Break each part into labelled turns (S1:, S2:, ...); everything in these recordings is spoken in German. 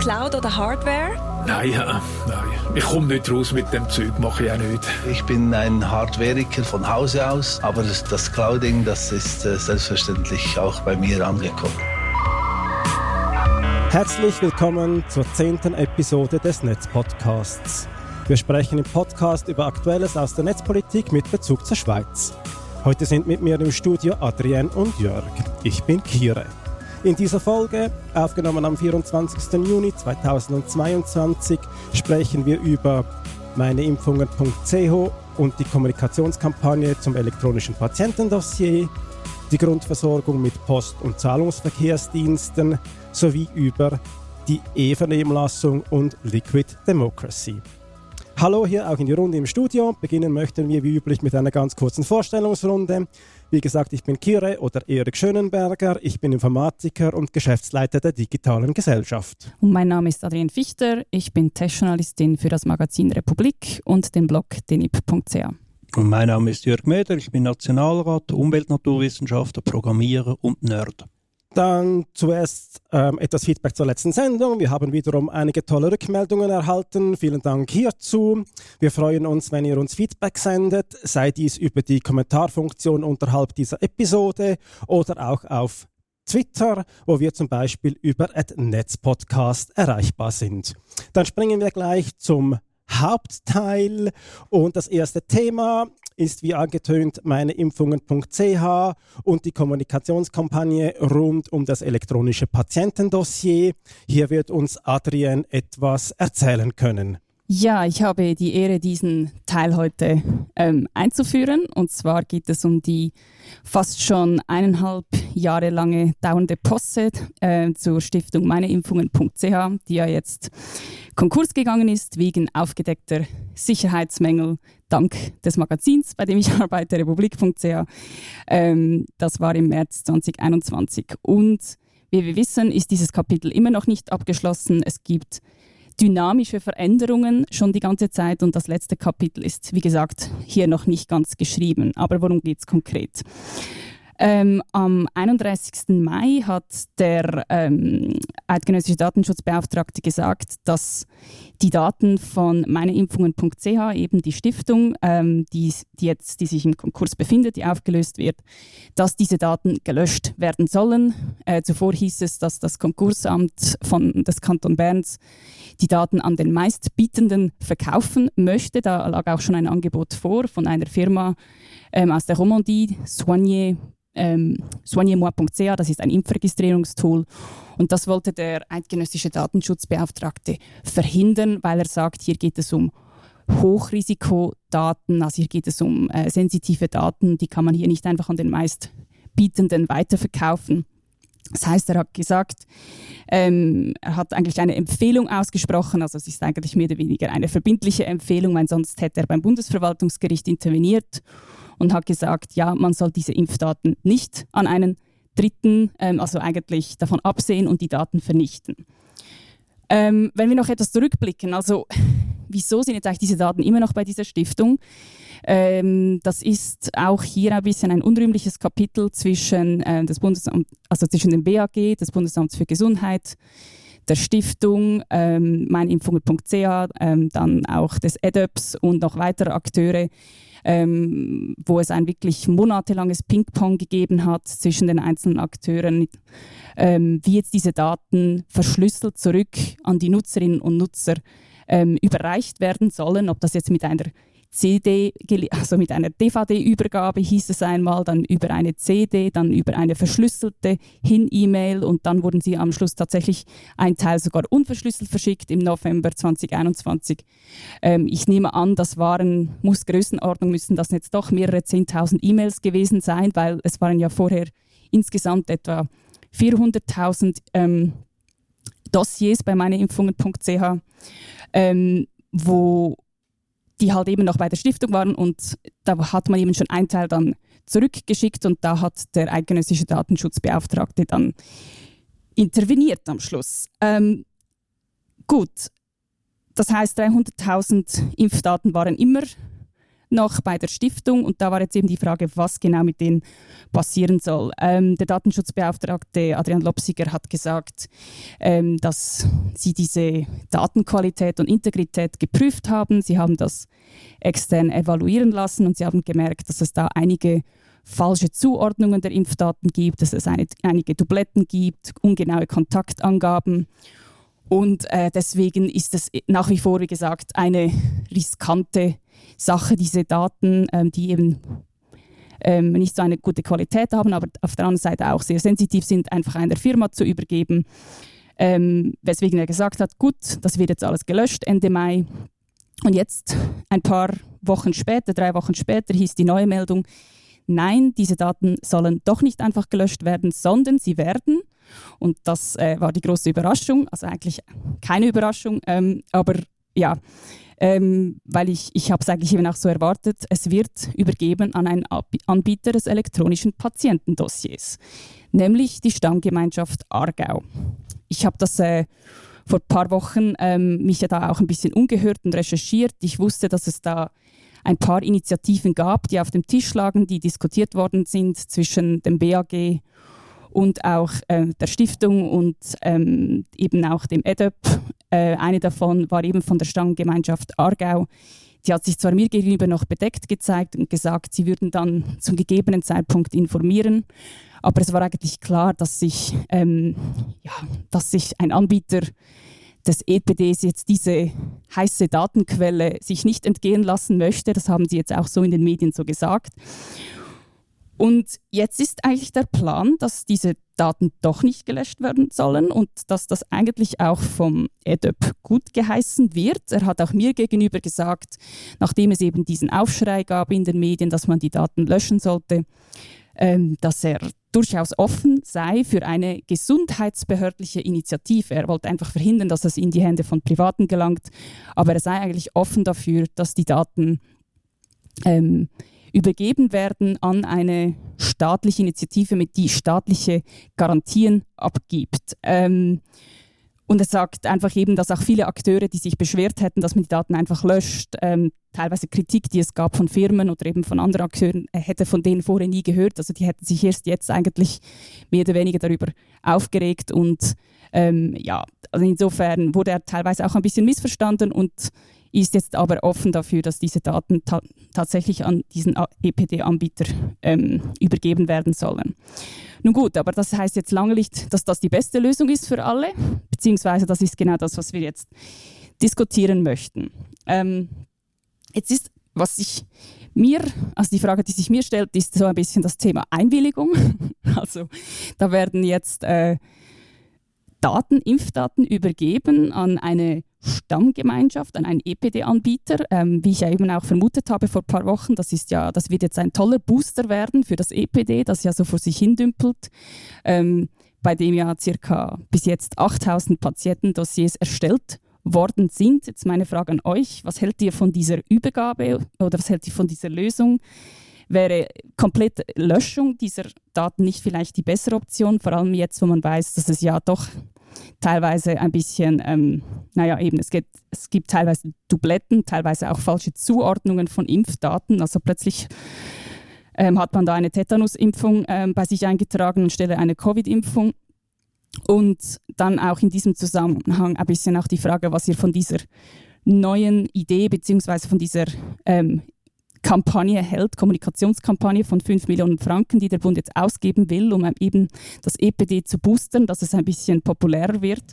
S1: Cloud oder Hardware?
S2: Nein, äh, nein. Ich komme nicht raus mit dem Zeug, mache ich auch nicht.
S3: Ich bin ein Hardwareiker von Hause aus, aber das, das Clouding, das ist äh, selbstverständlich auch bei mir angekommen.
S4: Herzlich willkommen zur zehnten Episode des Netzpodcasts. Wir sprechen im Podcast über Aktuelles aus der Netzpolitik mit Bezug zur Schweiz. Heute sind mit mir im Studio Adrienne und Jörg. Ich bin Kire. In dieser Folge, aufgenommen am 24. Juni 2022, sprechen wir über meineimpfungen.ch und die Kommunikationskampagne zum elektronischen Patientendossier, die Grundversorgung mit Post- und Zahlungsverkehrsdiensten sowie über die E-Vernehmlassung und Liquid Democracy. Hallo hier auch in die Runde im Studio. Beginnen möchten wir wie üblich mit einer ganz kurzen Vorstellungsrunde. Wie gesagt, ich bin Kire oder Erik Schönenberger. Ich bin Informatiker und Geschäftsleiter der digitalen Gesellschaft.
S5: Und mein Name ist Adrienne Fichter. Ich bin Testjournalistin für das Magazin Republik und den Blog denip.ch.
S6: Und mein Name ist Jörg Meder. Ich bin Nationalrat, Umweltnaturwissenschaftler, Programmierer und Nerd.
S4: Dann zuerst ähm, etwas Feedback zur letzten Sendung. Wir haben wiederum einige tolle Rückmeldungen erhalten. Vielen Dank hierzu. Wir freuen uns, wenn ihr uns Feedback sendet, sei dies über die Kommentarfunktion unterhalb dieser Episode oder auch auf Twitter, wo wir zum Beispiel über Netzpodcast erreichbar sind. Dann springen wir gleich zum Hauptteil und das erste Thema ist wie angetönt meineimpfungen.ch und die Kommunikationskampagne rund um das elektronische Patientendossier. Hier wird uns Adrian etwas erzählen können.
S5: Ja, ich habe die Ehre, diesen Teil heute ähm, einzuführen. Und zwar geht es um die fast schon eineinhalb Jahre lange dauernde Posse äh, zur Stiftung meineimpfungen.ch, die ja jetzt Konkurs gegangen ist wegen aufgedeckter Sicherheitsmängel dank des Magazins, bei dem ich arbeite, republik.ch. Ähm, das war im März 2021. Und wie wir wissen, ist dieses Kapitel immer noch nicht abgeschlossen. Es gibt dynamische Veränderungen schon die ganze Zeit und das letzte Kapitel ist, wie gesagt, hier noch nicht ganz geschrieben. Aber worum geht es konkret? Ähm, am 31. Mai hat der ähm, eidgenössische Datenschutzbeauftragte gesagt, dass die Daten von meineimpfungen.ch, eben die Stiftung, ähm, die, die, jetzt, die sich im Konkurs befindet, die aufgelöst wird, dass diese Daten gelöscht werden sollen. Äh, zuvor hieß es, dass das Konkursamt von, des Kanton Berns die Daten an den Meistbietenden verkaufen möchte. Da lag auch schon ein Angebot vor von einer Firma ähm, aus der Romandie, Soigné ähm, soignez-moi.ch, das ist ein Impfregistrierungstool. Und das wollte der eidgenössische Datenschutzbeauftragte verhindern, weil er sagt, hier geht es um Hochrisikodaten, also hier geht es um äh, sensitive Daten, die kann man hier nicht einfach an den Meistbietenden weiterverkaufen. Das heißt, er hat gesagt, ähm, er hat eigentlich eine Empfehlung ausgesprochen, also es ist eigentlich mehr oder weniger eine verbindliche Empfehlung, weil sonst hätte er beim Bundesverwaltungsgericht interveniert und hat gesagt, ja, man soll diese Impfdaten nicht an einen Dritten, ähm, also eigentlich davon absehen und die Daten vernichten. Ähm, wenn wir noch etwas zurückblicken, also wieso sind jetzt eigentlich diese Daten immer noch bei dieser Stiftung? Ähm, das ist auch hier ein bisschen ein unrühmliches Kapitel zwischen, äh, des Bundesamt, also zwischen dem BAG, des Bundesamts für Gesundheit, der Stiftung, ähm, meinimpfungen.ch, ähm, dann auch des EDEPS und noch weitere Akteure, ähm, wo es ein wirklich monatelanges Ping-Pong gegeben hat zwischen den einzelnen Akteuren, ähm, wie jetzt diese Daten verschlüsselt zurück an die Nutzerinnen und Nutzer ähm, überreicht werden sollen, ob das jetzt mit einer CD, also mit einer DVD-Übergabe hieß es einmal, dann über eine CD, dann über eine verschlüsselte Hin-E-Mail und dann wurden sie am Schluss tatsächlich ein Teil sogar unverschlüsselt verschickt im November 2021. Ähm, ich nehme an, das waren, muss Größenordnung, müssen das jetzt doch mehrere 10.000 E-Mails gewesen sein, weil es waren ja vorher insgesamt etwa 400.000 ähm, Dossiers bei meineimpfungen.ch, ähm, wo die halt eben noch bei der Stiftung waren und da hat man eben schon einen Teil dann zurückgeschickt und da hat der eidgenössische Datenschutzbeauftragte dann interveniert am Schluss. Ähm, gut, das heißt 300.000 Impfdaten waren immer noch bei der Stiftung und da war jetzt eben die Frage, was genau mit denen passieren soll. Ähm, der Datenschutzbeauftragte Adrian Lopsiger hat gesagt, ähm, dass sie diese Datenqualität und Integrität geprüft haben. Sie haben das extern evaluieren lassen und sie haben gemerkt, dass es da einige falsche Zuordnungen der Impfdaten gibt, dass es eine, einige Dubletten gibt, ungenaue Kontaktangaben. Und äh, deswegen ist es nach wie vor, wie gesagt, eine riskante Sache, diese Daten, ähm, die eben ähm, nicht so eine gute Qualität haben, aber auf der anderen Seite auch sehr sensitiv sind, einfach einer Firma zu übergeben. Ähm, weswegen er gesagt hat, gut, das wird jetzt alles gelöscht Ende Mai. Und jetzt, ein paar Wochen später, drei Wochen später, hieß die neue Meldung, nein, diese Daten sollen doch nicht einfach gelöscht werden, sondern sie werden, und das äh, war die große Überraschung, also eigentlich keine Überraschung, ähm, aber ja, ähm, weil ich, ich habe es eigentlich eben auch so erwartet, es wird übergeben an einen Anbieter des elektronischen Patientendossiers, nämlich die Stammgemeinschaft Aargau. Ich habe das äh, vor ein paar Wochen ähm, mich ja da auch ein bisschen umgehört und recherchiert. Ich wusste, dass es da ein paar Initiativen gab, die auf dem Tisch lagen, die diskutiert worden sind zwischen dem BAG und auch äh, der Stiftung und ähm, eben auch dem EDEP. Äh, eine davon war eben von der Stammgemeinschaft Aargau. Die hat sich zwar mir gegenüber noch bedeckt gezeigt und gesagt, sie würden dann zum gegebenen Zeitpunkt informieren, aber es war eigentlich klar, dass sich, ähm, ja, dass sich ein Anbieter des EPDs jetzt diese heiße Datenquelle sich nicht entgehen lassen möchte. Das haben sie jetzt auch so in den Medien so gesagt. Und jetzt ist eigentlich der Plan, dass diese Daten doch nicht gelöscht werden sollen und dass das eigentlich auch vom EDÖP gut geheißen wird. Er hat auch mir gegenüber gesagt, nachdem es eben diesen Aufschrei gab in den Medien, dass man die Daten löschen sollte, ähm, dass er durchaus offen sei für eine gesundheitsbehördliche Initiative. Er wollte einfach verhindern, dass es in die Hände von Privaten gelangt, aber er sei eigentlich offen dafür, dass die Daten ähm, übergeben werden an eine staatliche Initiative, mit die staatliche Garantien abgibt. Ähm, und er sagt einfach eben, dass auch viele Akteure, die sich beschwert hätten, dass man die Daten einfach löscht, ähm, teilweise Kritik, die es gab von Firmen oder eben von anderen Akteuren, er hätte von denen vorher nie gehört. Also die hätten sich erst jetzt eigentlich mehr oder weniger darüber aufgeregt. Und ähm, ja, also insofern wurde er teilweise auch ein bisschen missverstanden und ist jetzt aber offen dafür, dass diese Daten ta tatsächlich an diesen EPD-Anbieter ähm, übergeben werden sollen. Nun gut, aber das heißt jetzt lange nicht, dass das die beste Lösung ist für alle, beziehungsweise das ist genau das, was wir jetzt diskutieren möchten. Ähm, jetzt ist, was ich mir, also die Frage, die sich mir stellt, ist so ein bisschen das Thema Einwilligung. Also da werden jetzt äh, Daten, Impfdaten übergeben an eine Stammgemeinschaft, an einen EPD-Anbieter, ähm, wie ich ja eben auch vermutet habe vor ein paar Wochen. Das ist ja, das wird jetzt ein toller Booster werden für das EPD, das ja so vor sich hin dümpelt, ähm, bei dem ja circa bis jetzt 8000 Patientendossiers erstellt worden sind. Jetzt meine Frage an euch: Was hält ihr von dieser Übergabe oder was hält ihr von dieser Lösung? Wäre komplette Löschung dieser Daten nicht vielleicht die bessere Option, vor allem jetzt, wo man weiß, dass es ja doch teilweise ein bisschen, ähm, naja, eben, es gibt, es gibt teilweise Dubletten, teilweise auch falsche Zuordnungen von Impfdaten. Also plötzlich ähm, hat man da eine Tetanusimpfung ähm, bei sich eingetragen anstelle eine Covid-Impfung. Und dann auch in diesem Zusammenhang ein bisschen auch die Frage, was ihr von dieser neuen Idee beziehungsweise von dieser ähm, Kampagne hält, Kommunikationskampagne von 5 Millionen Franken, die der Bund jetzt ausgeben will, um eben das EPD zu boostern, dass es ein bisschen populärer wird.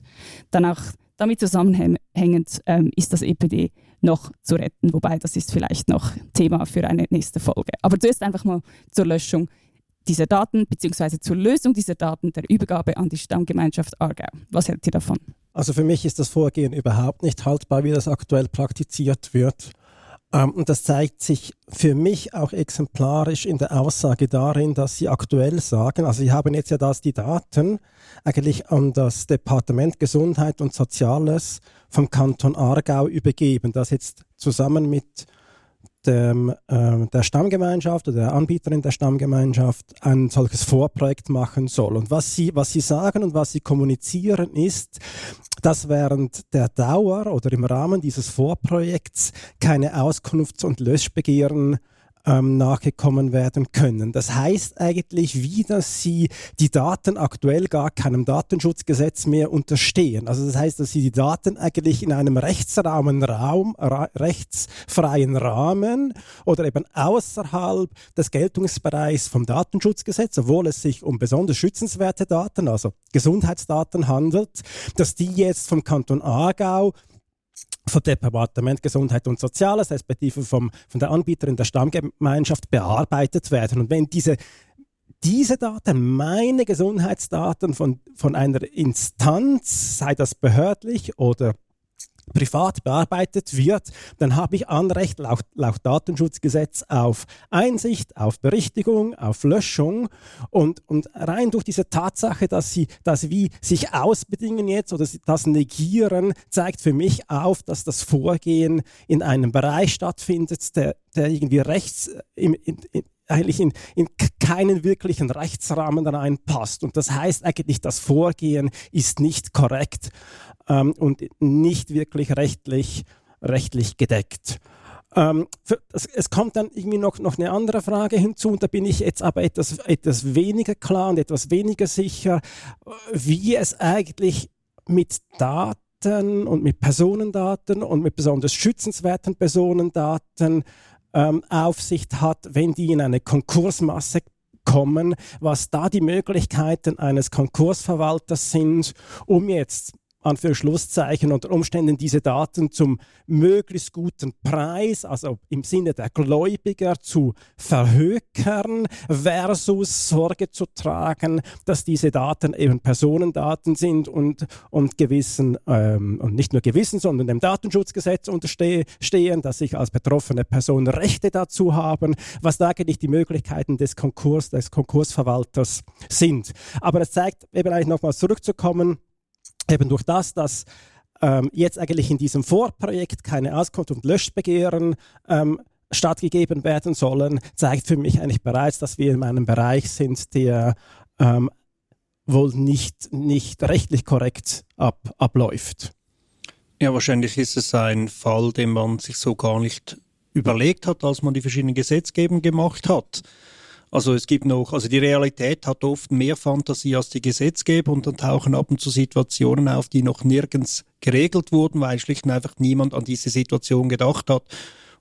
S5: Dann auch damit zusammenhängend ähm, ist das EPD noch zu retten, wobei das ist vielleicht noch Thema für eine nächste Folge. Aber zuerst einfach mal zur Löschung dieser Daten bzw. zur Lösung dieser Daten der Übergabe an die Stammgemeinschaft Aargau. Was hält ihr davon?
S4: Also für mich ist das Vorgehen überhaupt nicht haltbar, wie das aktuell praktiziert wird. Ähm, und das zeigt sich für mich auch exemplarisch in der Aussage darin, dass Sie aktuell sagen, also Sie haben jetzt ja das die Daten eigentlich an das Departement Gesundheit und Soziales vom Kanton Aargau übergeben, das jetzt zusammen mit dem, äh, der Stammgemeinschaft oder der Anbieterin der Stammgemeinschaft ein solches Vorprojekt machen soll. Und was sie, was sie sagen und was sie kommunizieren ist, dass während der Dauer oder im Rahmen dieses Vorprojekts keine Auskunfts- und Löschbegehren ähm, nachgekommen werden können. Das heißt eigentlich wie, dass sie die Daten aktuell gar keinem Datenschutzgesetz mehr unterstehen. Also das heißt, dass sie die Daten eigentlich in einem rechtsrahmen Raum, ra rechtsfreien Rahmen oder eben außerhalb des Geltungsbereichs vom Datenschutzgesetz, obwohl es sich um besonders schützenswerte Daten, also Gesundheitsdaten handelt, dass die jetzt vom Kanton Aargau vom Departement Gesundheit und Soziales, respektive vom, von der Anbieterin der Stammgemeinschaft bearbeitet werden. Und wenn diese, diese Daten, meine Gesundheitsdaten von, von einer Instanz, sei das behördlich oder privat bearbeitet wird, dann habe ich Anrecht laut, laut Datenschutzgesetz auf Einsicht, auf Berichtigung, auf Löschung und, und rein durch diese Tatsache, dass sie das wie sich ausbedingen jetzt oder das Negieren, zeigt für mich auf, dass das Vorgehen in einem Bereich stattfindet, der, der irgendwie rechts im, in, in, eigentlich in, in keinen wirklichen Rechtsrahmen reinpasst. Und das heißt eigentlich, das Vorgehen ist nicht korrekt ähm, und nicht wirklich rechtlich, rechtlich gedeckt. Ähm, für, es, es, kommt dann irgendwie noch, noch eine andere Frage hinzu und da bin ich jetzt aber etwas, etwas weniger klar und etwas weniger sicher, wie es eigentlich mit Daten und mit Personendaten und mit besonders schützenswerten Personendaten ähm, Aufsicht hat, wenn die in eine Konkursmasse kommen, was da die Möglichkeiten eines Konkursverwalters sind, um jetzt an für Schlusszeichen unter Umständen diese Daten zum möglichst guten Preis, also im Sinne der Gläubiger zu verhökern versus Sorge zu tragen, dass diese Daten eben Personendaten sind und, und gewissen, ähm, und nicht nur gewissen, sondern dem Datenschutzgesetz unterstehen, dass ich als betroffene Person Rechte dazu haben, was da eigentlich die Möglichkeiten des Konkurs, des Konkursverwalters sind. Aber es zeigt eben eigentlich nochmals zurückzukommen, eben durch das, dass ähm, jetzt eigentlich in diesem Vorprojekt keine Auskunft und Löschbegehren ähm, stattgegeben werden sollen, zeigt für mich eigentlich bereits, dass wir in einem Bereich sind, der ähm, wohl nicht, nicht rechtlich korrekt ab, abläuft.
S6: Ja, wahrscheinlich ist es ein Fall, den man sich so gar nicht überlegt hat, als man die verschiedenen Gesetzgebungen gemacht hat. Also es gibt noch, also die Realität hat oft mehr Fantasie als die Gesetzgeber und dann tauchen ab und zu Situationen auf, die noch nirgends geregelt wurden, weil schlicht und einfach niemand an diese Situation gedacht hat.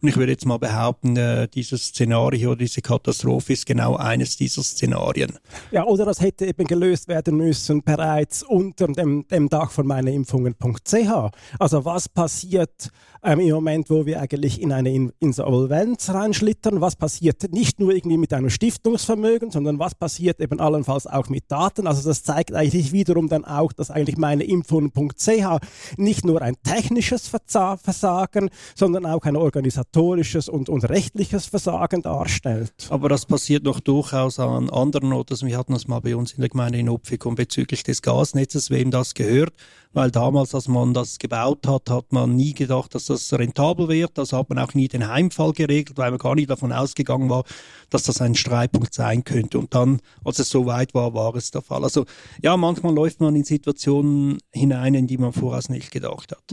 S6: Und ich würde jetzt mal behaupten, äh, dieses Szenario, diese Katastrophe ist genau eines dieser Szenarien.
S4: Ja, oder das hätte eben gelöst werden müssen bereits unter dem, dem Dach von meineimpfungen.ch. Also was passiert ähm, im Moment, wo wir eigentlich in eine in Insolvenz reinschlittern? Was passiert nicht nur irgendwie mit einem Stiftungsvermögen, sondern was passiert eben allenfalls auch mit Daten? Also das zeigt eigentlich wiederum dann auch, dass eigentlich meineimpfungen.ch nicht nur ein technisches Versagen, sondern auch ein Organisation organisatorisches und, und rechtliches Versagen darstellt.
S6: Aber das passiert noch durchaus an anderen Orten. Wir hatten das mal bei uns in der Gemeinde in Opfikon bezüglich des Gasnetzes, wem das gehört weil damals, als man das gebaut hat, hat man nie gedacht, dass das rentabel wird. Also hat man auch nie den Heimfall geregelt, weil man gar nicht davon ausgegangen war, dass das ein Streitpunkt sein könnte. Und dann, als es so weit war, war es der Fall. Also ja, manchmal läuft man in Situationen hinein, in die man voraus nicht gedacht hat.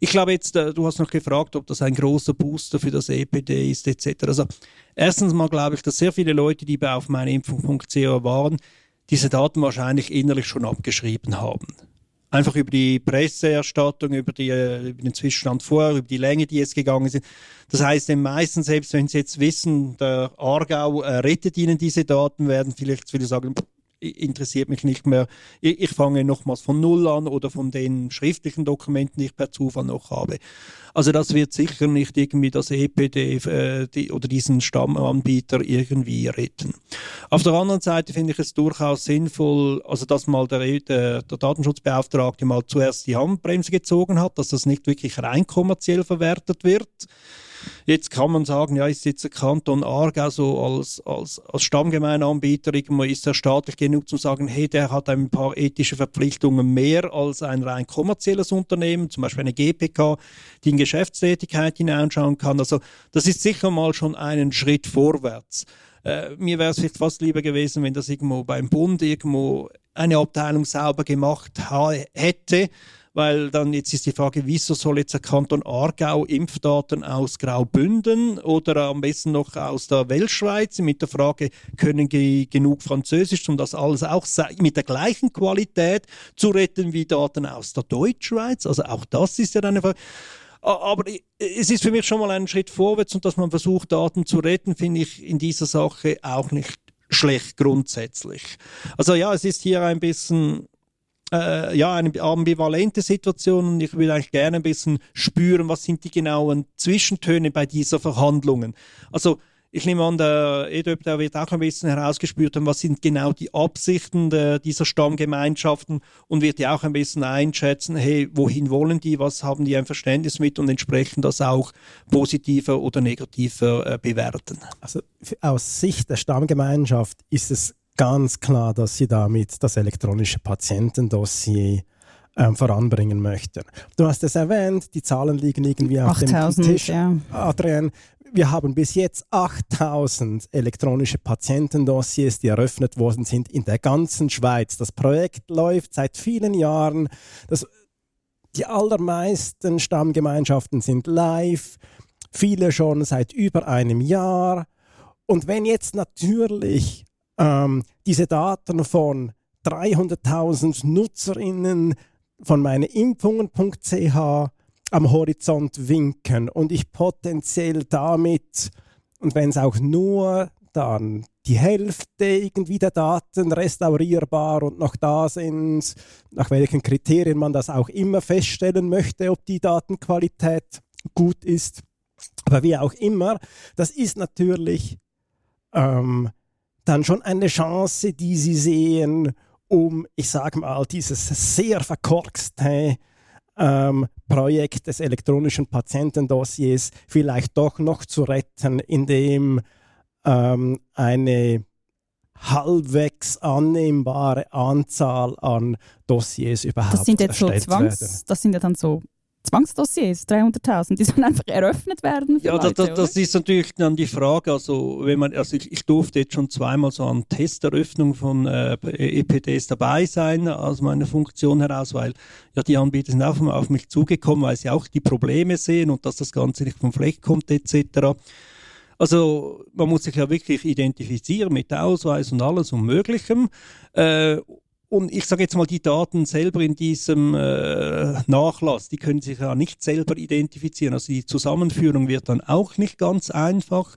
S6: Ich glaube jetzt, äh, du hast noch gefragt, ob das ein großer Booster für das EPD ist etc. Also erstens mal glaube ich, dass sehr viele Leute, die bei auf meineimpfung.ch waren, diese Daten wahrscheinlich innerlich schon abgeschrieben haben einfach über die Presseerstattung, über, die, äh, über den Zwischenstand vorher, über die Länge, die jetzt gegangen sind. Das heißt, den meisten, selbst wenn sie jetzt wissen, der Aargau äh, rettet ihnen diese Daten, werden vielleicht viele sagen, interessiert mich nicht mehr. Ich, ich fange nochmals von Null an oder von den schriftlichen Dokumenten, die ich per Zufall noch habe. Also das wird sicher nicht irgendwie das EPD äh, die, oder diesen Stammanbieter irgendwie retten. Auf der anderen Seite finde ich es durchaus sinnvoll, also dass mal der, der, der Datenschutzbeauftragte mal zuerst die Handbremse gezogen hat, dass das nicht wirklich rein kommerziell verwertet wird Jetzt kann man sagen, ja, ist jetzt der Kanton Aargau so als, als, als Stammgemeinanbieter ist er staatlich genug zu sagen, hey, der hat ein paar ethische Verpflichtungen mehr als ein rein kommerzielles Unternehmen, zum Beispiel eine GPK, die in Geschäftstätigkeit hineinschauen kann. Also das ist sicher mal schon einen Schritt vorwärts. Äh, mir wäre es vielleicht fast lieber gewesen, wenn das irgendwo beim Bund irgendwo eine Abteilung sauber gemacht hätte, weil dann jetzt ist die Frage, wieso soll jetzt der Kanton Aargau Impfdaten aus Graubünden oder am besten noch aus der Weltschweiz mit der Frage, können die genug Französisch, um das alles auch mit der gleichen Qualität zu retten wie Daten aus der Deutschschweiz? Also auch das ist ja eine Frage. Aber es ist für mich schon mal ein Schritt vorwärts und dass man versucht, Daten zu retten, finde ich in dieser Sache auch nicht schlecht grundsätzlich. Also ja, es ist hier ein bisschen äh, ja, eine ambivalente Situation und ich würde eigentlich gerne ein bisschen spüren, was sind die genauen Zwischentöne bei dieser Verhandlungen. Also ich nehme an, der EDÖP der wird auch ein bisschen herausgespürt haben, was sind genau die Absichten der, dieser Stammgemeinschaften und wird ja auch ein bisschen einschätzen, hey, wohin wollen die, was haben die ein Verständnis mit und entsprechend das auch positiver oder negativer äh, bewerten.
S4: Also aus Sicht der Stammgemeinschaft ist es ganz klar, dass sie damit das elektronische Patientendossier ähm, voranbringen möchten. Du hast es erwähnt, die Zahlen liegen irgendwie auf dem Tisch. Ja. Adrian, wir haben bis jetzt 8000 elektronische Patientendossiers, die eröffnet worden sind in der ganzen Schweiz. Das Projekt läuft seit vielen Jahren. Das, die allermeisten Stammgemeinschaften sind live, viele schon seit über einem Jahr. Und wenn jetzt natürlich ähm, diese Daten von 300.000 Nutzerinnen von meineimpfungen.ch am Horizont winken und ich potenziell damit, und wenn es auch nur dann die Hälfte irgendwie der Daten restaurierbar und noch da sind, nach welchen Kriterien man das auch immer feststellen möchte, ob die Datenqualität gut ist. Aber wie auch immer, das ist natürlich ähm, dann schon eine Chance, die sie sehen, um, ich sage mal, dieses sehr verkorkste ähm, Projekt des elektronischen Patientendossiers vielleicht doch noch zu retten, indem ähm, eine halbwegs annehmbare Anzahl an Dossiers überhaupt
S5: das sind jetzt
S4: so
S5: Zwangs,
S4: werden.
S5: Das sind ja dann so Zwangsdossiers, 300.000, die sollen einfach eröffnet werden.
S6: ja, Leute, das, das, ist natürlich dann die Frage. Also, wenn man, also ich, ich durfte jetzt schon zweimal so an Testeröffnung von äh, EPDs dabei sein, aus meiner Funktion heraus, weil ja die Anbieter sind auch auf mich zugekommen, weil sie auch die Probleme sehen und dass das Ganze nicht vom Fleck kommt, etc. Also man muss sich ja wirklich identifizieren mit Ausweis und alles und Möglichem. Äh, und ich sage jetzt mal, die Daten selber in diesem äh, Nachlass, die können sich ja nicht selber identifizieren. Also die Zusammenführung wird dann auch nicht ganz einfach.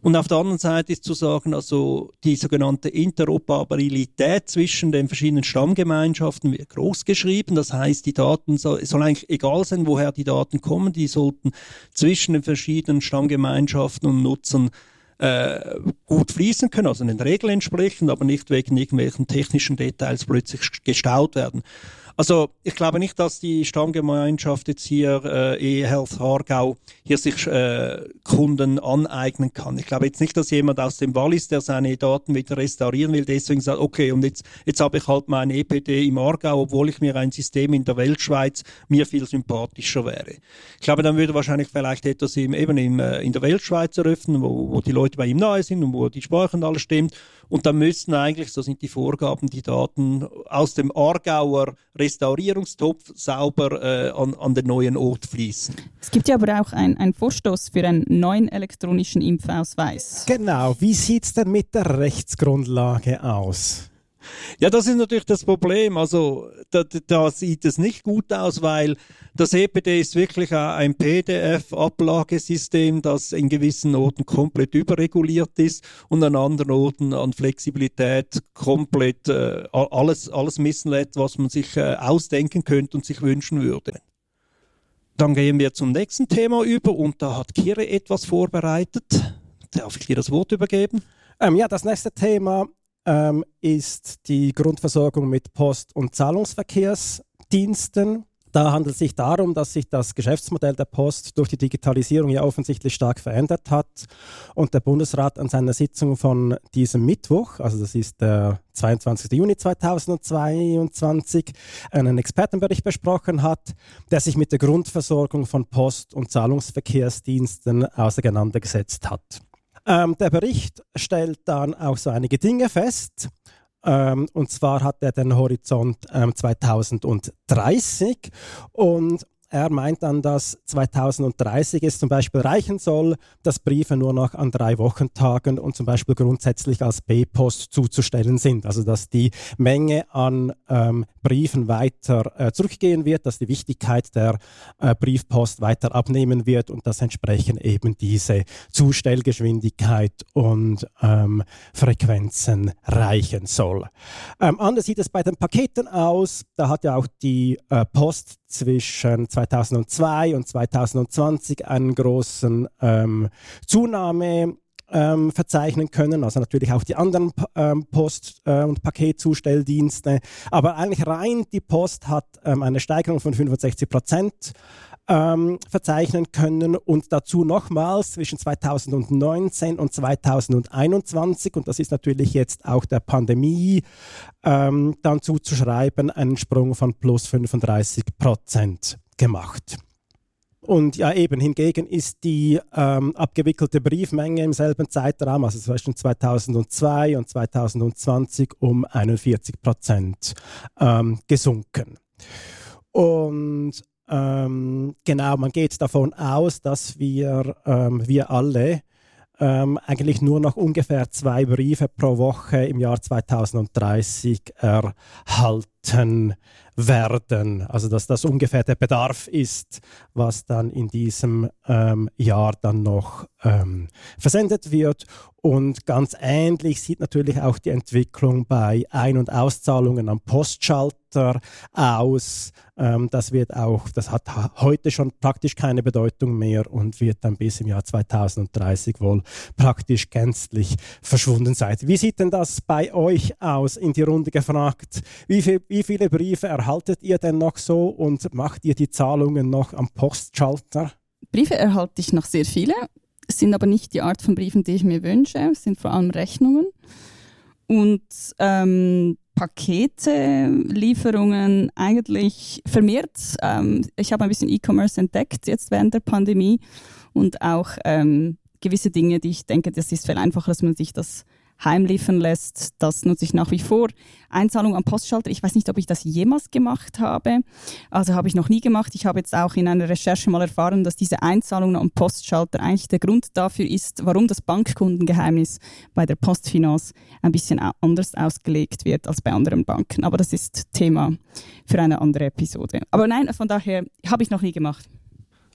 S6: Und auf der anderen Seite ist zu sagen, also die sogenannte Interoperabilität zwischen den verschiedenen Stammgemeinschaften wird groß geschrieben. Das heißt, die Daten soll, soll eigentlich egal sein, woher die Daten kommen, die sollten zwischen den verschiedenen Stammgemeinschaften und Nutzern äh, gut fließen können, also den Regeln entsprechend, aber nicht wegen irgendwelchen technischen Details plötzlich gestaut werden. Also ich glaube nicht, dass die Stammgemeinschaft jetzt hier äh, eHealth Aargau hier sich äh, Kunden aneignen kann. Ich glaube jetzt nicht, dass jemand aus dem Wallis, der seine Daten wieder restaurieren will, deswegen sagt, okay, und jetzt, jetzt habe ich halt mein EPD im Aargau, obwohl ich mir ein System in der Weltschweiz mir viel sympathischer wäre. Ich glaube, dann würde wahrscheinlich vielleicht etwas im, eben im, äh, in der Weltschweiz eröffnen, wo, wo die Leute bei ihm nahe sind und wo die Sprache und alles stimmt. Und dann müssten eigentlich, so sind die Vorgaben, die Daten aus dem Aargauer Restaurierungstopf sauber äh, an, an den neuen Ort fließen.
S5: Es gibt ja aber auch einen Vorstoß für einen neuen elektronischen Impfausweis.
S4: Genau, wie sieht es denn mit der Rechtsgrundlage aus?
S6: Ja, das ist natürlich das Problem. Also da, da sieht es nicht gut aus, weil das EPD ist wirklich ein PDF-Ablagesystem, das in gewissen Noten komplett überreguliert ist und an anderen Noten an Flexibilität komplett äh, alles, alles missen lässt, was man sich äh, ausdenken könnte und sich wünschen würde. Dann gehen wir zum nächsten Thema über und da hat Kire etwas vorbereitet. Darf ich dir das Wort übergeben?
S4: Ähm, ja, das nächste Thema ähm, ist die Grundversorgung mit Post- und Zahlungsverkehrsdiensten. Da handelt es sich darum, dass sich das Geschäftsmodell der Post durch die Digitalisierung ja offensichtlich stark verändert hat und der Bundesrat an seiner Sitzung von diesem Mittwoch, also das ist der 22. Juni 2022, einen Expertenbericht besprochen hat, der sich mit der Grundversorgung von Post- und Zahlungsverkehrsdiensten auseinandergesetzt hat. Ähm, der Bericht stellt dann auch so einige Dinge fest. Ähm, und zwar hat er den Horizont ähm, 2030 und er meint dann, dass 2030 es zum Beispiel reichen soll, dass Briefe nur noch an drei Wochentagen und zum Beispiel grundsätzlich als B-Post zuzustellen sind. Also dass die Menge an ähm, Briefen weiter äh, zurückgehen wird, dass die Wichtigkeit der äh, Briefpost weiter abnehmen wird und dass entsprechend eben diese Zustellgeschwindigkeit und ähm, Frequenzen reichen soll. Ähm, anders sieht es bei den Paketen aus. Da hat ja auch die äh, Post zwischen 2002 und 2020 einen großen ähm, Zunahme ähm, verzeichnen können, also natürlich auch die anderen ähm, Post- äh, und Paketzustelldienste. Aber eigentlich rein die Post hat ähm, eine Steigerung von 65 Prozent ähm, verzeichnen können und dazu nochmals zwischen 2019 und 2021, und das ist natürlich jetzt auch der Pandemie ähm, dann zuzuschreiben, einen Sprung von plus 35 Prozent gemacht. Und ja, eben hingegen ist die ähm, abgewickelte Briefmenge im selben Zeitraum, also zwischen 2002 und 2020, um 41 Prozent ähm, gesunken. Und ähm, genau, man geht davon aus, dass wir, ähm, wir alle ähm, eigentlich nur noch ungefähr zwei Briefe pro Woche im Jahr 2030 erhalten werden. Also dass das ungefähr der Bedarf ist, was dann in diesem ähm, Jahr dann noch ähm, versendet wird. Und ganz ähnlich sieht natürlich auch die Entwicklung bei Ein- und Auszahlungen am Postschalter aus. Ähm, das wird auch, das hat heute schon praktisch keine Bedeutung mehr und wird dann bis im Jahr 2030 wohl praktisch gänzlich verschwunden sein. Wie sieht denn das bei euch aus? In die Runde gefragt. Wie, viel, wie viele Briefe erhaltet ihr denn noch so und macht ihr die Zahlungen noch am Postschalter?
S5: Briefe erhalte ich noch sehr viele. Sind aber nicht die Art von Briefen, die ich mir wünsche. Es sind vor allem Rechnungen. Und ähm, Pakete, Lieferungen eigentlich vermehrt. Ähm, ich habe ein bisschen E-Commerce entdeckt jetzt während der Pandemie und auch ähm, gewisse Dinge, die ich denke, das ist viel einfacher, dass man sich das heimliefern lässt. Das nutze ich nach wie vor. Einzahlung am Postschalter. Ich weiß nicht, ob ich das jemals gemacht habe. Also habe ich noch nie gemacht. Ich habe jetzt auch in einer Recherche mal erfahren, dass diese Einzahlung am Postschalter eigentlich der Grund dafür ist, warum das Bankkundengeheimnis bei der Postfinanz ein bisschen anders ausgelegt wird als bei anderen Banken. Aber das ist Thema für eine andere Episode. Aber nein, von daher habe ich noch nie gemacht.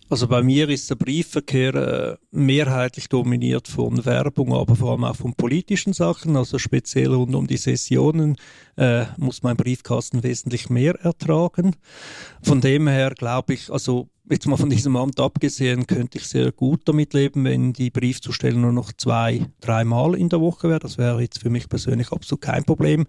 S6: Also bei mir ist der Briefverkehr äh, mehrheitlich dominiert von Werbung, aber vor allem auch von politischen Sachen. Also speziell rund um die Sessionen äh, muss mein Briefkasten wesentlich mehr ertragen. Von dem her glaube ich, also jetzt mal von diesem Amt abgesehen, könnte ich sehr gut damit leben, wenn die Briefzustellung nur noch zwei, dreimal in der Woche wäre. Das wäre jetzt für mich persönlich absolut kein Problem.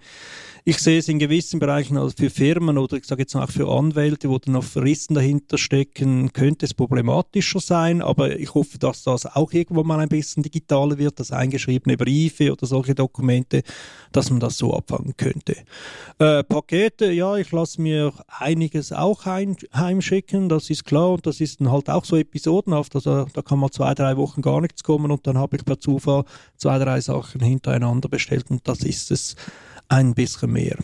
S6: Ich sehe es in gewissen Bereichen also für Firmen oder ich sage jetzt auch für Anwälte, wo dann noch Fristen dahinter stecken, könnte es problematischer sein, aber ich hoffe, dass das auch irgendwann mal ein bisschen digitaler wird, dass eingeschriebene Briefe oder solche Dokumente, dass man das so abfangen könnte. Äh, Pakete, ja, ich lasse mir einiges auch heim, heimschicken, das ist klar und das ist dann halt auch so episodenhaft, also da kann mal zwei, drei Wochen gar nichts kommen und dann habe ich per Zufall zwei, drei Sachen hintereinander bestellt und das ist es ein bisschen mehr.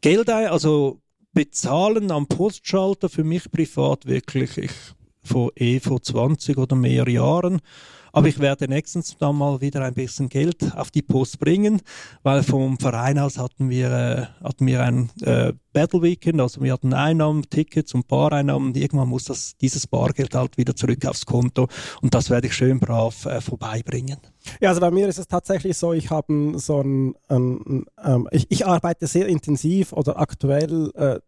S6: Geld, also bezahlen am Postschalter für mich privat wirklich ich, vor eh vor 20 oder mehr Jahren. Aber ich werde nächstens dann mal wieder ein bisschen Geld auf die Post bringen, weil vom Verein aus hatten wir, äh, hatten wir ein äh, Battle Weekend, also wir hatten Einnahmen, Tickets und Bareinnahmen. Irgendwann muss das, dieses Bargeld halt wieder zurück aufs Konto und das werde ich schön brav äh, vorbeibringen.
S4: Ja, also bei mir ist es tatsächlich so, ich habe so ein, ein ähm, ich, ich, arbeite sehr intensiv oder aktuell äh,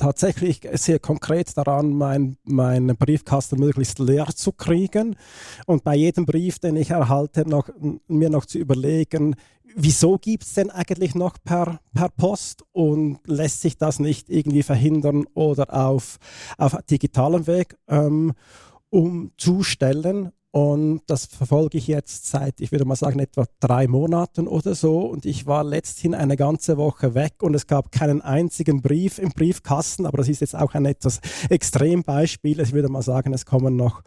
S4: tatsächlich sehr konkret daran, meinen mein Briefkasten möglichst leer zu kriegen und bei jedem Brief, den ich erhalte, noch, mir noch zu überlegen, wieso gibt es denn eigentlich noch per, per Post und lässt sich das nicht irgendwie verhindern oder auf, auf digitalem Weg ähm, umzustellen? Und das verfolge ich jetzt seit, ich würde mal sagen, etwa drei Monaten oder so. Und ich war letzthin eine ganze Woche weg und es gab keinen einzigen Brief im Briefkasten. Aber das ist jetzt auch ein etwas Extrembeispiel. Ich würde mal sagen, es kommen noch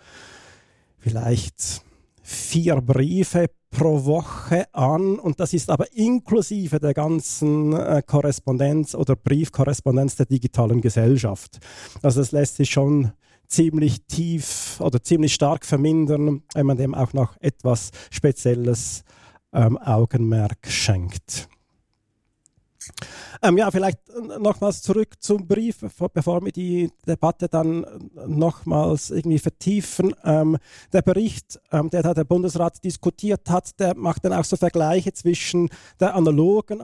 S4: vielleicht vier Briefe pro Woche an und das ist aber inklusive der ganzen äh, Korrespondenz oder Briefkorrespondenz der digitalen Gesellschaft. Also das lässt sich schon ziemlich tief oder ziemlich stark vermindern, wenn man dem auch noch etwas spezielles ähm, Augenmerk schenkt. Ähm, ja, vielleicht nochmals zurück zum Brief, bevor wir die Debatte dann nochmals irgendwie vertiefen. Ähm, der Bericht, ähm, der da der Bundesrat diskutiert hat, der macht dann auch so Vergleiche zwischen der analogen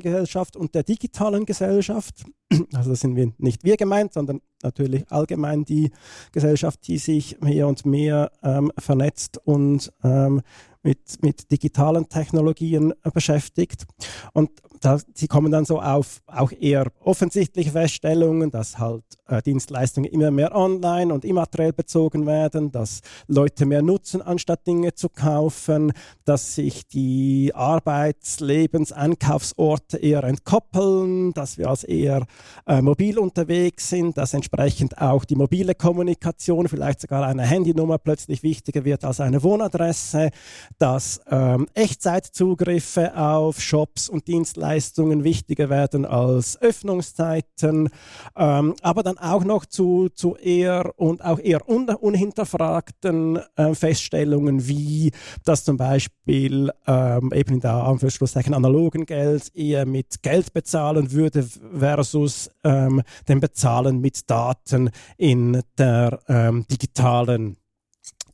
S4: Gesellschaft und der digitalen Gesellschaft. Also das sind wir nicht wir gemeint, sondern natürlich allgemein die Gesellschaft, die sich mehr und mehr ähm, vernetzt und ähm, mit, mit digitalen Technologien äh, beschäftigt. Und da, sie kommen dann so auf auch eher offensichtliche Feststellungen, dass halt äh, Dienstleistungen immer mehr online und immateriell bezogen werden, dass Leute mehr nutzen, anstatt Dinge zu kaufen, dass sich die Arbeits-, Lebens-, Einkaufsorte eher entkoppeln, dass wir als eher äh, mobil unterwegs sind, dass entsprechend auch die mobile Kommunikation, vielleicht sogar eine Handynummer plötzlich wichtiger wird als eine Wohnadresse, dass ähm, Echtzeitzugriffe auf Shops und Dienstleistungen wichtiger werden als Öffnungszeiten, ähm, aber dann auch noch zu, zu eher und auch eher un unhinterfragten äh, Feststellungen, wie dass zum Beispiel ähm, eben in der Anführungszeichen analogen Geld eher mit Geld bezahlen würde versus ähm, dem Bezahlen mit Daten in der ähm, digitalen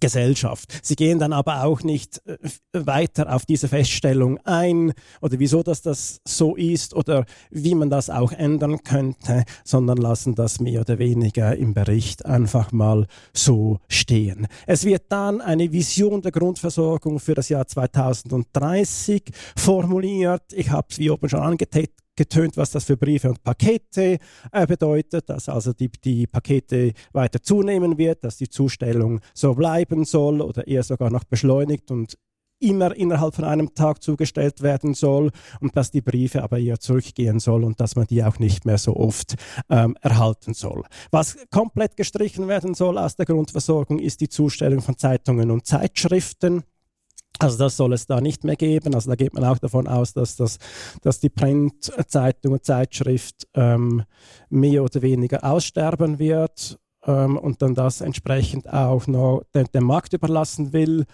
S4: Gesellschaft. Sie gehen dann aber auch nicht äh, weiter auf diese Feststellung ein oder wieso dass das so ist oder wie man das auch ändern könnte, sondern lassen das mehr oder weniger im Bericht einfach mal so stehen. Es wird dann eine Vision der Grundversorgung für das Jahr 2030 formuliert. Ich habe es wie oben schon angetönt getönt, was das für Briefe und Pakete äh, bedeutet, dass also die, die Pakete weiter zunehmen wird, dass die Zustellung so bleiben soll oder eher sogar noch beschleunigt und immer innerhalb von einem Tag zugestellt werden soll und dass die Briefe aber eher zurückgehen soll und dass man die auch nicht mehr so oft ähm, erhalten soll. Was komplett gestrichen werden soll aus der Grundversorgung ist die Zustellung von Zeitungen und Zeitschriften. Also das soll es da nicht mehr geben. Also da geht man auch davon aus, dass, das, dass die Printzeitung und Zeitschrift ähm, mehr oder weniger aussterben wird ähm, und dann das entsprechend auch noch dem, dem Markt überlassen will.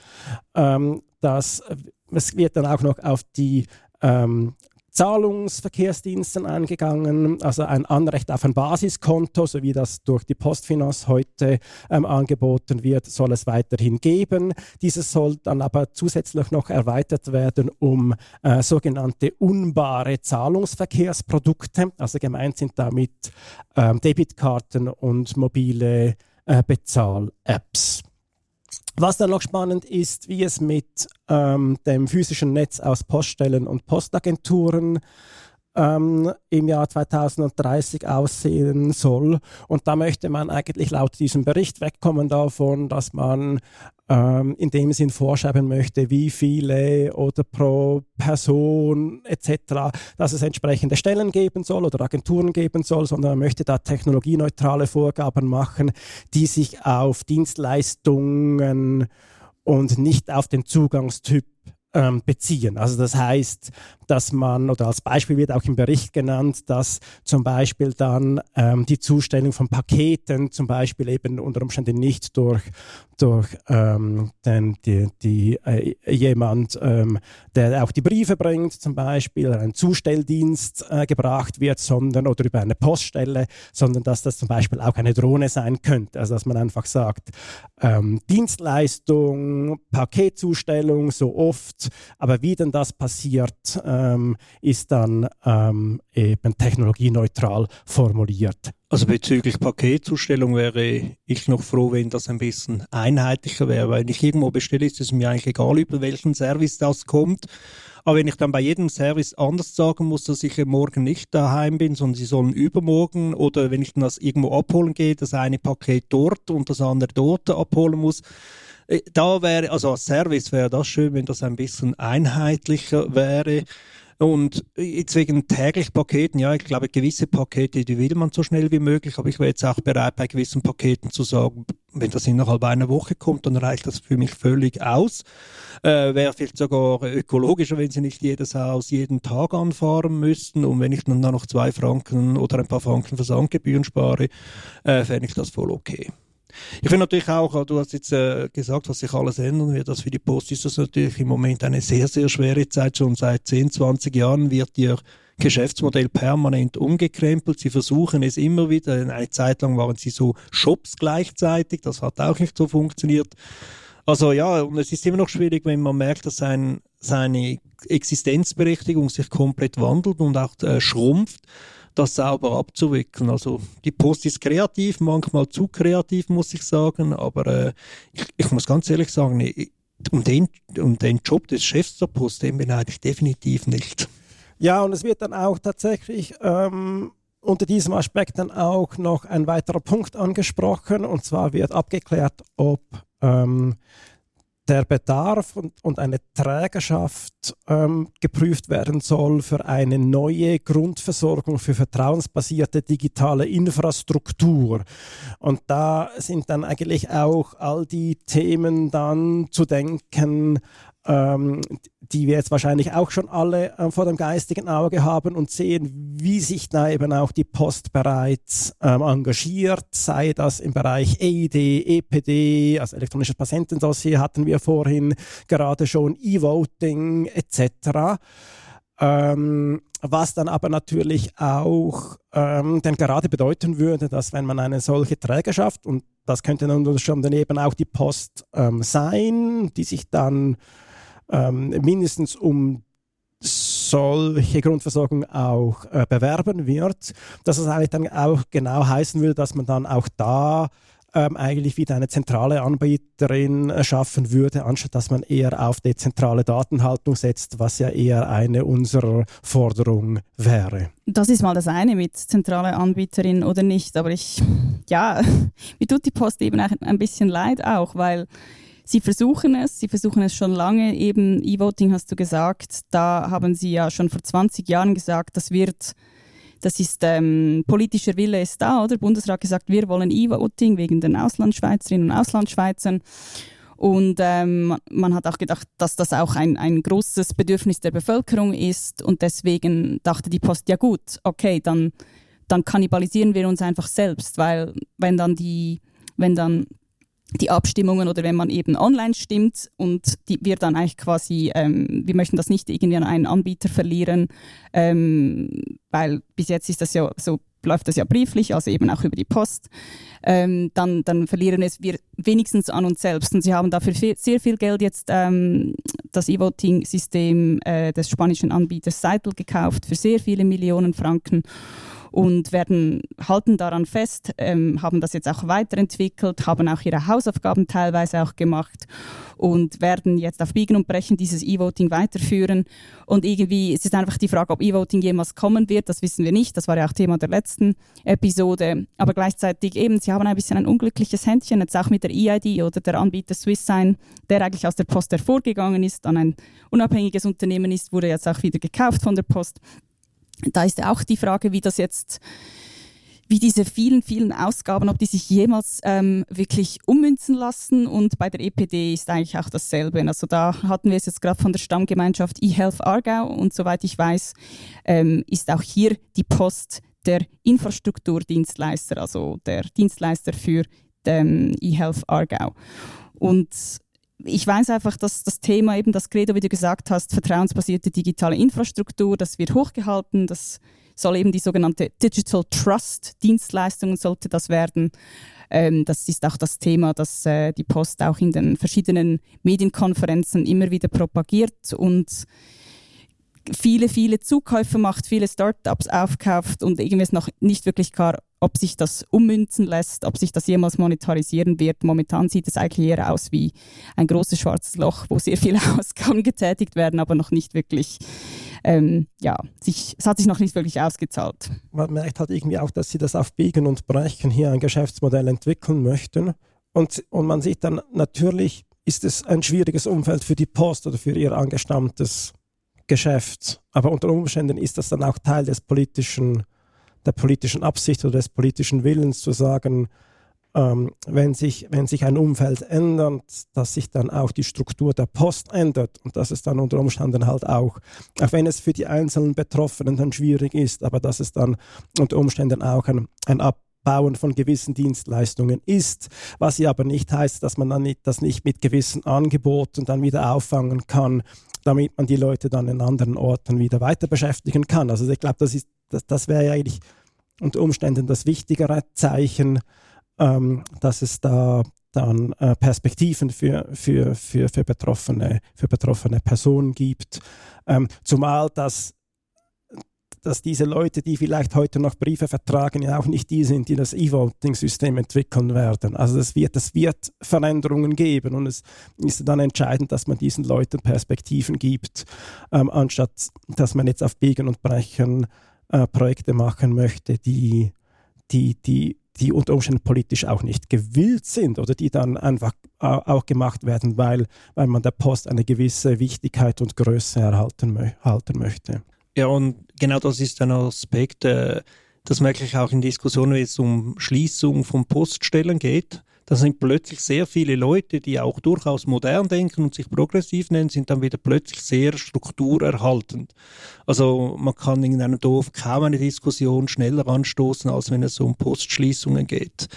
S4: Ähm, das, es wird dann auch noch auf die ähm, Zahlungsverkehrsdiensten eingegangen, also ein Anrecht auf ein Basiskonto, so wie das durch die Postfinanz heute ähm, angeboten wird, soll es weiterhin geben. Dieses soll dann aber zusätzlich noch erweitert werden um äh, sogenannte unbare Zahlungsverkehrsprodukte. Also gemeint sind damit ähm, Debitkarten und mobile äh, Bezahl-Apps. Was dann noch spannend ist, wie es mit ähm, dem physischen Netz aus Poststellen und Postagenturen ähm, im Jahr 2030 aussehen soll. Und da möchte man eigentlich laut diesem Bericht wegkommen davon, dass man ähm, in dem Sinn vorschreiben möchte, wie viele oder pro Person etc., dass es entsprechende Stellen geben soll oder Agenturen geben soll, sondern man möchte da technologieneutrale Vorgaben machen, die sich auf Dienstleistungen und nicht auf den Zugangstyp ähm, beziehen. Also das heißt, dass man, oder als Beispiel wird auch im Bericht genannt, dass zum Beispiel dann ähm, die Zustellung von Paketen zum Beispiel eben unter Umständen nicht durch, durch ähm, den, die, die, äh, jemand, ähm, der auch die Briefe bringt, zum Beispiel ein Zustelldienst äh, gebracht wird, sondern oder über eine Poststelle, sondern dass das zum Beispiel auch eine Drohne sein könnte. Also dass man einfach sagt, ähm, Dienstleistung, Paketzustellung so oft Aber wie denn das passiert, ähm, ist dann ähm, eben technologieneutral formuliert.
S6: Also bezüglich Paketzustellung wäre ich noch froh, wenn das ein bisschen einheitlicher wäre. Wenn ich irgendwo bestelle, ist es mir eigentlich egal, über welchen Service das kommt. Aber wenn ich dann bei jedem Service anders sagen muss, dass ich morgen nicht daheim bin, sondern sie sollen übermorgen oder wenn ich dann das irgendwo abholen gehe, das eine Paket dort und das andere dort abholen muss, da wäre, also als Service wäre das schön, wenn das ein bisschen einheitlicher wäre. Und jetzt wegen täglich Paketen, ja, ich glaube, gewisse Pakete, die will man so schnell wie möglich, aber ich wäre jetzt auch bereit, bei gewissen Paketen zu sagen, wenn das innerhalb einer Woche kommt, dann reicht das für mich völlig aus. Äh, wäre vielleicht sogar ökologischer, wenn sie nicht jedes Haus jeden Tag anfahren müssten. Und wenn ich dann noch zwei Franken oder ein paar Franken Versandgebühren spare, äh, fände ich das voll okay. Ich finde natürlich auch, du hast jetzt äh, gesagt, was sich alles ändern wird, dass für die Post ist das natürlich im Moment eine sehr, sehr schwere Zeit. Schon seit 10, 20 Jahren wird ihr Geschäftsmodell permanent umgekrempelt. Sie versuchen es immer wieder. Eine Zeit lang waren sie so Shops gleichzeitig. Das hat auch nicht so funktioniert. Also ja, und es ist immer noch schwierig, wenn man merkt, dass sein, seine Existenzberechtigung sich komplett wandelt und auch äh, schrumpft das sauber abzuwickeln. Also die Post ist kreativ, manchmal zu kreativ, muss ich sagen, aber äh, ich, ich, muss ganz ehrlich sagen, ich, um, den, um den Job des Chefs der Post, den beneide ich definitiv nicht.
S4: Ja, und es wird dann auch tatsächlich ähm, unter diesem Aspekt dann auch noch ein weiterer Punkt angesprochen, und zwar wird abgeklärt, ob ähm, der Bedarf und, und eine Trägerschaft ähm, geprüft werden soll für eine neue Grundversorgung für vertrauensbasierte digitale Infrastruktur. Und da sind dann eigentlich auch all die Themen dann zu denken, ähm, die wir jetzt wahrscheinlich auch schon alle äh, vor dem geistigen Auge haben und sehen, wie sich da eben auch die Post bereits ähm, engagiert, sei das im Bereich EID, EPD, also elektronisches Patientendossier hatten wir vorhin gerade schon, E-Voting etc. Ähm, was dann aber natürlich auch ähm, denn gerade bedeuten würde, dass wenn man eine solche Trägerschaft, und das könnte dann schon daneben auch die Post ähm, sein, die sich dann ähm, mindestens um solche Grundversorgung auch äh, bewerben wird, dass es eigentlich dann auch genau heißen würde, dass man dann auch da ähm, eigentlich wieder eine zentrale Anbieterin schaffen würde, anstatt dass man eher auf dezentrale Datenhaltung setzt, was ja eher eine unserer Forderungen wäre.
S5: Das ist mal das eine mit zentrale Anbieterin oder nicht, aber ich, ja, mir tut die Post eben ein bisschen leid auch, weil Sie versuchen es, sie versuchen es schon lange. Eben E-Voting hast du gesagt, da haben sie ja schon vor 20 Jahren gesagt, das wird, das ist ähm, politischer Wille ist da, oder? Der Bundesrat gesagt, wir wollen E-Voting wegen den Auslandschweizerinnen und Auslandschweizern. Und ähm, man hat auch gedacht, dass das auch ein, ein großes Bedürfnis der Bevölkerung ist. Und deswegen dachte die Post, ja gut, okay, dann, dann kannibalisieren wir uns einfach selbst, weil wenn dann die, wenn dann die Abstimmungen oder wenn man eben online stimmt und die, wir dann eigentlich quasi, ähm, wir möchten das nicht irgendwie an einen Anbieter verlieren, ähm, weil bis jetzt ist das ja so läuft das ja brieflich, also eben auch über die Post, ähm, dann, dann verlieren es wir wenigstens an uns selbst. Und sie haben dafür viel, sehr viel Geld jetzt ähm, das E-Voting-System äh, des spanischen Anbieters Seitel gekauft für sehr viele Millionen Franken und werden, halten daran fest, ähm, haben das jetzt auch weiterentwickelt, haben auch ihre Hausaufgaben teilweise auch gemacht und werden jetzt auf Biegen und Brechen dieses E-Voting weiterführen. Und irgendwie es ist einfach die Frage, ob E-Voting jemals kommen wird, das wissen wir nicht. Das war ja auch Thema der letzten Episode. Aber gleichzeitig eben, sie haben ein bisschen ein unglückliches Händchen, jetzt auch mit der EID oder der Anbieter SwissSign, der eigentlich aus der Post hervorgegangen ist, dann ein unabhängiges Unternehmen ist, wurde jetzt auch wieder gekauft von der Post da ist auch die Frage, wie das jetzt, wie diese vielen, vielen Ausgaben, ob die sich jemals ähm, wirklich ummünzen lassen. Und bei der EPD ist eigentlich auch dasselbe. Also da hatten wir es jetzt gerade von der Stammgemeinschaft eHealth Aargau und soweit ich weiß, ähm, ist auch hier die Post der Infrastrukturdienstleister, also der Dienstleister für ähm, eHealth Aargau. Und ich weiß einfach, dass das Thema eben das Credo, wie du gesagt hast, vertrauensbasierte digitale Infrastruktur, das wird hochgehalten, das soll eben die sogenannte Digital Trust Dienstleistungen sollte das werden. Ähm, das ist auch das Thema, das äh, die Post auch in den verschiedenen Medienkonferenzen immer wieder propagiert und viele, viele Zukäufe macht, viele Startups aufkauft und irgendwie ist noch nicht wirklich klar, ob sich das ummünzen lässt, ob sich das jemals monetarisieren wird. Momentan sieht es eigentlich eher aus wie ein großes schwarzes Loch, wo sehr viele Ausgaben getätigt werden, aber noch nicht wirklich, ähm, ja, sich, es hat sich noch nicht wirklich ausgezahlt.
S4: Man merkt halt irgendwie auch, dass sie das auf Biegen und Brechen hier ein Geschäftsmodell entwickeln möchten. Und, und man sieht dann natürlich, ist es ein schwieriges Umfeld für die Post oder für ihr angestammtes Geschäft. Aber unter Umständen ist das dann auch Teil des politischen, der politischen Absicht oder des politischen Willens zu sagen, ähm, wenn, sich, wenn sich ein Umfeld ändert, dass sich dann auch die Struktur der Post ändert. Und dass es dann unter Umständen halt auch, auch wenn es für die einzelnen Betroffenen dann schwierig ist, aber dass es dann unter Umständen auch ein, ein Abbauen von gewissen Dienstleistungen ist, was ja aber nicht heißt, dass man dann nicht, das nicht mit gewissen Angeboten dann wieder auffangen kann, damit man die Leute dann in anderen Orten wieder weiter beschäftigen kann. Also ich glaube, das, das, das wäre ja eigentlich unter Umständen das wichtigere Zeichen, ähm, dass es da dann äh, Perspektiven für, für, für, für, betroffene, für betroffene Personen gibt. Ähm, zumal das dass diese Leute, die vielleicht heute noch Briefe vertragen, ja auch nicht die sind, die das E-Voting-System entwickeln werden. Also es wird, es wird Veränderungen geben und es ist dann entscheidend, dass man diesen Leuten Perspektiven gibt, ähm, anstatt dass man jetzt auf Biegen und Brechen äh, Projekte machen möchte, die, die, die, die unter Umständen politisch auch nicht gewillt sind oder die dann einfach auch gemacht werden, weil, weil man der Post eine gewisse Wichtigkeit und Größe erhalten, erhalten möchte.
S6: Ja, und genau das ist ein Aspekt, äh, das merke ich auch in Diskussionen, wenn es um Schließung von Poststellen geht. Da sind plötzlich sehr viele Leute, die auch durchaus modern denken und sich progressiv nennen, sind dann wieder plötzlich sehr strukturerhaltend. Also man kann in einem Dorf kaum eine Diskussion schneller anstoßen, als wenn es um Postschließungen geht.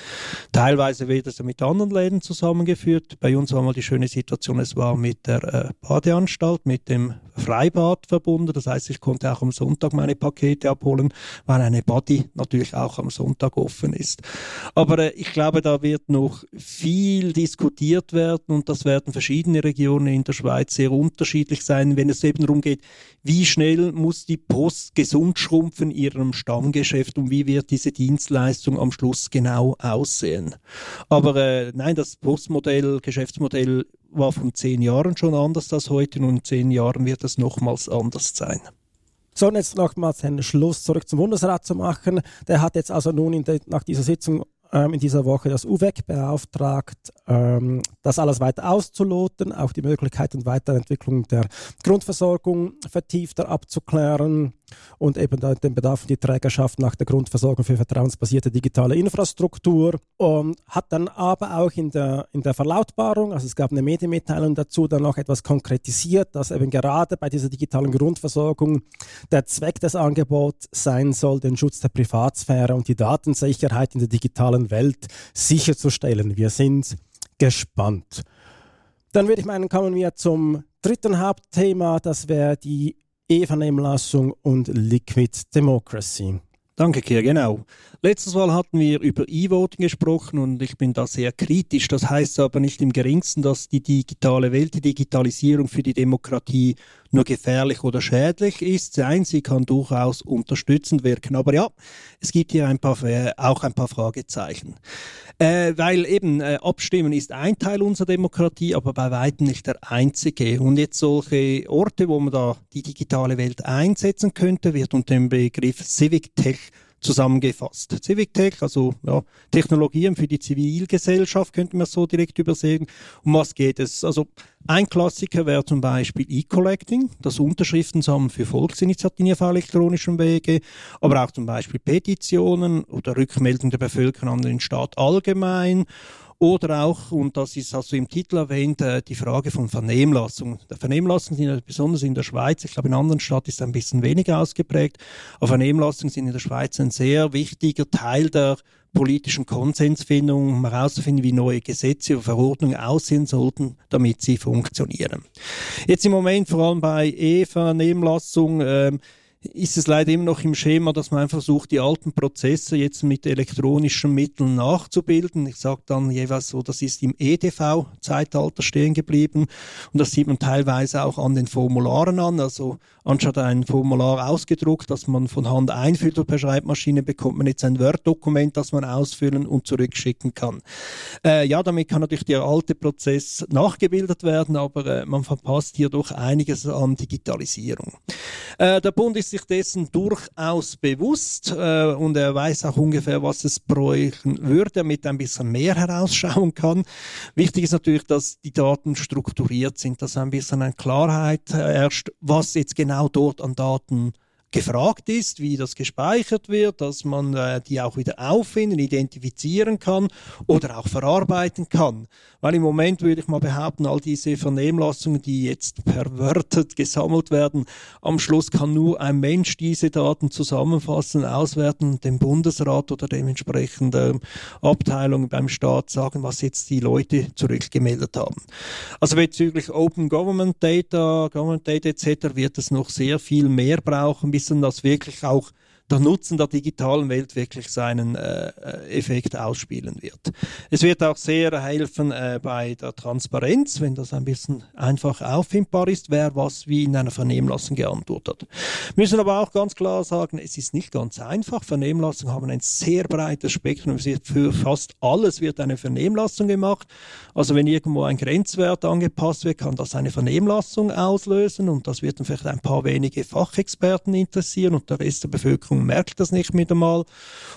S6: Teilweise wird es ja mit anderen Läden zusammengeführt. Bei uns war mal die schöne Situation, es war mit der äh, Badeanstalt, mit dem Freibad verbunden. Das heißt, ich konnte auch am Sonntag meine Pakete abholen, weil eine Body natürlich auch am Sonntag offen ist. Aber äh, ich glaube, da wird noch viel diskutiert werden und das werden verschiedene Regionen in der Schweiz sehr unterschiedlich sein, wenn es eben darum geht, wie schnell muss die Post gesund schrumpfen in ihrem Stammgeschäft und wie wird diese Dienstleistung am Schluss genau aussehen. Aber äh, nein, das Postmodell, Geschäftsmodell war von zehn Jahren schon anders als heute und in zehn Jahren wird es nochmals anders sein.
S4: So, und jetzt nochmals einen Schluss zurück zum Bundesrat zu machen. Der hat jetzt also nun de, nach dieser Sitzung ähm, in dieser Woche das UWEC beauftragt, ähm, das alles weiter auszuloten, auch die Möglichkeit und Weiterentwicklung der Grundversorgung vertiefter abzuklären und eben den Bedarf die Trägerschaft nach der Grundversorgung für vertrauensbasierte digitale Infrastruktur. Und hat dann aber auch in der, in der Verlautbarung, also es gab eine Medienmitteilung dazu, dann noch etwas konkretisiert, dass eben gerade bei dieser digitalen Grundversorgung der Zweck des Angebots sein soll, den Schutz der Privatsphäre und die Datensicherheit in der digitalen Welt sicherzustellen. Wir sind gespannt. Dann würde ich meinen, kommen wir zum dritten Hauptthema, das wäre die E-Vernehmlassung und Liquid Democracy.
S6: Danke, Kier, genau. Letztes Mal hatten wir über E-Voting gesprochen und ich bin da sehr kritisch. Das heißt aber nicht im geringsten, dass die digitale Welt, die Digitalisierung für die Demokratie nur gefährlich oder schädlich ist. Nein, sie kann durchaus unterstützend wirken. Aber ja, es gibt hier ein paar, auch ein paar Fragezeichen. Äh, weil eben äh, Abstimmen ist ein Teil unserer Demokratie, aber bei weitem nicht der einzige. Und jetzt solche Orte, wo man da die digitale Welt einsetzen könnte, wird unter dem Begriff Civic Tech zusammengefasst. Civic Tech, also ja, Technologien für die Zivilgesellschaft, könnte man so direkt übersehen. Um was geht es? Also ein Klassiker wäre zum Beispiel E-Collecting, das Unterschriften sammeln für Volksinitiativen auf elektronischem Wege, aber auch zum Beispiel Petitionen oder Rückmeldung der Bevölkerung an den Staat allgemein oder auch, und das ist also im Titel erwähnt, äh, die Frage von Vernehmlassung. Vernehmlassung sind besonders in der Schweiz, ich glaube in anderen Staaten ist es ein bisschen weniger ausgeprägt, aber Vernehmlassungen sind in der Schweiz ein sehr wichtiger Teil der politischen Konsensfindung, um herauszufinden, wie neue Gesetze und Verordnungen aussehen sollten, damit sie funktionieren. Jetzt im Moment vor allem bei E-Vernehmlassung ähm, ist es leider immer noch im Schema, dass man versucht, die alten Prozesse jetzt mit elektronischen Mitteln nachzubilden. Ich sage dann jeweils so, das ist im EDV-Zeitalter stehen geblieben und das sieht man teilweise auch an den Formularen an. Also anstatt ein Formular ausgedruckt, das man von Hand einfüllt per Schreibmaschine, bekommt man jetzt ein Word-Dokument, das man ausfüllen und zurückschicken kann. Äh, ja, damit kann natürlich der alte Prozess nachgebildet werden, aber äh, man verpasst hier doch einiges an Digitalisierung. Äh, der Bund ist ist sich dessen durchaus bewusst äh, und er weiß auch ungefähr, was es bräuchten würde, damit er ein bisschen mehr herausschauen kann. Wichtig ist natürlich, dass die Daten strukturiert sind, dass ein bisschen eine Klarheit herrscht, was jetzt genau dort an Daten gefragt ist, wie das gespeichert wird, dass man äh, die auch wieder auffinden, identifizieren kann oder auch verarbeiten kann. Weil im Moment würde ich mal behaupten, all diese Vernehmlassungen, die jetzt pervertet gesammelt werden, am Schluss kann nur ein Mensch diese Daten zusammenfassen, auswerten, dem Bundesrat oder dementsprechenden Abteilung beim Staat sagen, was jetzt die Leute zurückgemeldet haben. Also bezüglich Open Government Data, Government Data etc. wird es noch sehr viel mehr brauchen, bis das wirklich auch der Nutzen der digitalen Welt wirklich seinen äh, äh, Effekt ausspielen wird. Es wird auch sehr helfen äh, bei der Transparenz, wenn das ein bisschen einfach auffindbar ist, wer was wie in einer Vernehmlassung geantwortet. Wir müssen aber auch ganz klar sagen, es ist nicht ganz einfach. Vernehmlassungen haben ein sehr breites Spektrum. Für fast alles wird eine Vernehmlassung gemacht. Also wenn irgendwo ein Grenzwert angepasst wird, kann das eine Vernehmlassung auslösen und das wird dann vielleicht ein paar wenige Fachexperten interessieren und der Rest der Bevölkerung Bevölkerung merkt das nicht mit einmal.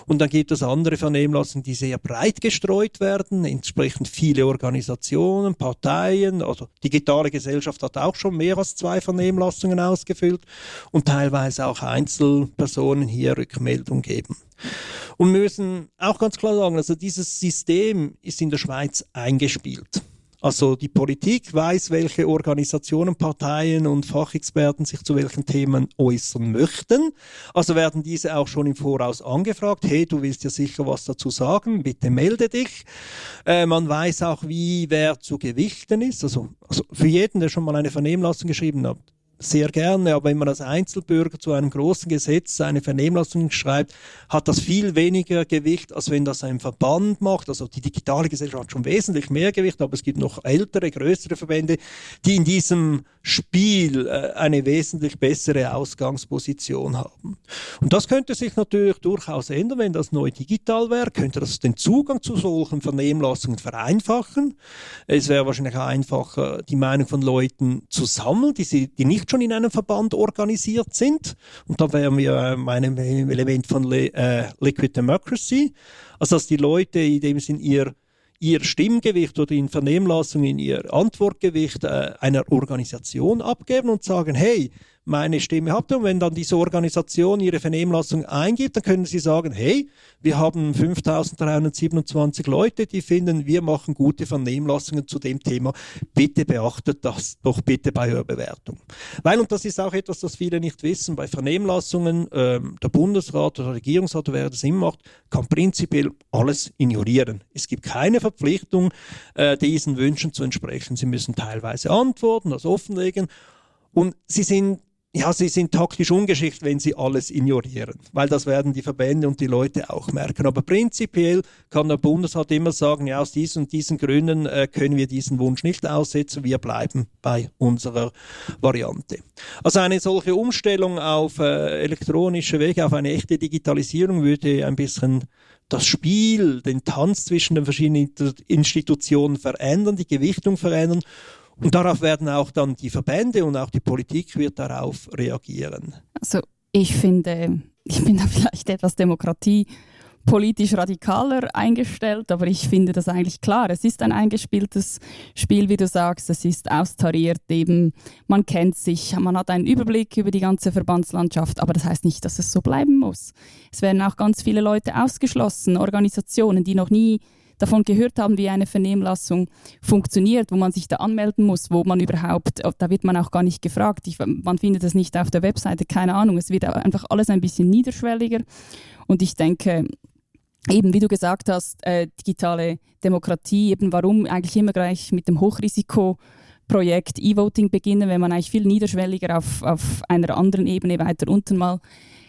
S6: Und dann gibt es andere Vernehmlassungen, die sehr breit gestreut werden, entsprechend viele Organisationen, Parteien, also digitale Gesellschaft hat auch schon mehr als zwei Vernehmlassungen ausgefüllt und teilweise auch Einzelpersonen hier Rückmeldung geben. Und wir müssen auch ganz klar sagen, also dieses System ist in der Schweiz eingespielt. Also die Politik weiß, welche Organisationen, Parteien und Fachexperten sich zu welchen Themen äußern möchten. Also werden diese auch schon im Voraus angefragt. Hey, du willst ja sicher was dazu sagen, bitte melde dich. Äh, man weiß auch, wie wer zu gewichten ist. Also, also für jeden, der schon mal eine Vernehmlassung geschrieben hat, sehr gerne, aber wenn man als Einzelbürger zu einem großen Gesetz eine Vernehmlassung schreibt, hat das viel weniger Gewicht, als wenn das ein Verband macht. Also die digitale Gesellschaft hat schon wesentlich mehr Gewicht, aber es gibt noch ältere, größere Verbände, die in diesem Spiel äh, eine wesentlich bessere Ausgangsposition haben. Und das könnte sich natürlich durchaus ändern, wenn das neu digital wäre, könnte das den Zugang zu solchen Vernehmlassungen vereinfachen. Es wäre wahrscheinlich einfacher, die Meinung von Leuten zu sammeln, die, sie, die nicht schon in einem Verband organisiert sind. Und da wären wir bei einem Element von äh, Liquid Democracy. Also dass die Leute in dem Sinn ihr ihr Stimmgewicht oder in Vernehmlassungen ihr Antwortgewicht äh, einer Organisation abgeben und sagen, hey, meine Stimme habt. Und wenn dann diese Organisation ihre Vernehmlassung eingibt, dann können sie sagen, hey, wir haben 5327 Leute, die finden, wir machen gute Vernehmlassungen zu dem Thema. Bitte beachtet das doch bitte bei eurer Bewertung. Weil, und das ist auch etwas, das viele nicht wissen, bei Vernehmlassungen, ähm, der Bundesrat oder der Regierungsrat, wer das immer macht, kann prinzipiell alles ignorieren. Es gibt keine Verpflichtung, äh, diesen Wünschen zu entsprechen. Sie müssen teilweise antworten, das offenlegen. Und sie sind ja, sie sind taktisch ungeschickt, wenn sie alles ignorieren, weil das werden die Verbände und die Leute auch merken. Aber prinzipiell kann der Bundesrat immer sagen, ja, aus diesen und diesen Gründen äh, können wir diesen Wunsch nicht aussetzen, wir bleiben bei unserer Variante. Also eine solche Umstellung auf äh, elektronische Wege, auf eine echte Digitalisierung würde ein bisschen das Spiel, den Tanz zwischen den verschiedenen Institutionen verändern, die Gewichtung verändern und darauf werden auch dann die Verbände und auch die Politik wird darauf reagieren.
S5: Also ich finde, ich bin da vielleicht etwas Demokratie politisch radikaler eingestellt, aber ich finde das eigentlich klar. Es ist ein eingespieltes Spiel, wie du sagst. Es ist austariert, eben man kennt sich, man hat einen Überblick über die ganze Verbandslandschaft, aber das heißt nicht, dass es so bleiben muss. Es werden auch ganz viele Leute ausgeschlossen, Organisationen, die noch nie davon gehört haben, wie eine Vernehmlassung funktioniert, wo man sich da anmelden muss, wo man überhaupt, oh, da wird man auch gar nicht gefragt. Ich, man findet das nicht auf der Webseite, keine Ahnung. Es wird einfach alles ein bisschen niederschwelliger. Und ich denke, eben, wie du gesagt hast, äh, digitale Demokratie, eben warum eigentlich immer gleich mit dem Hochrisikoprojekt E-Voting beginnen, wenn man eigentlich viel niederschwelliger auf, auf einer anderen Ebene weiter unten mal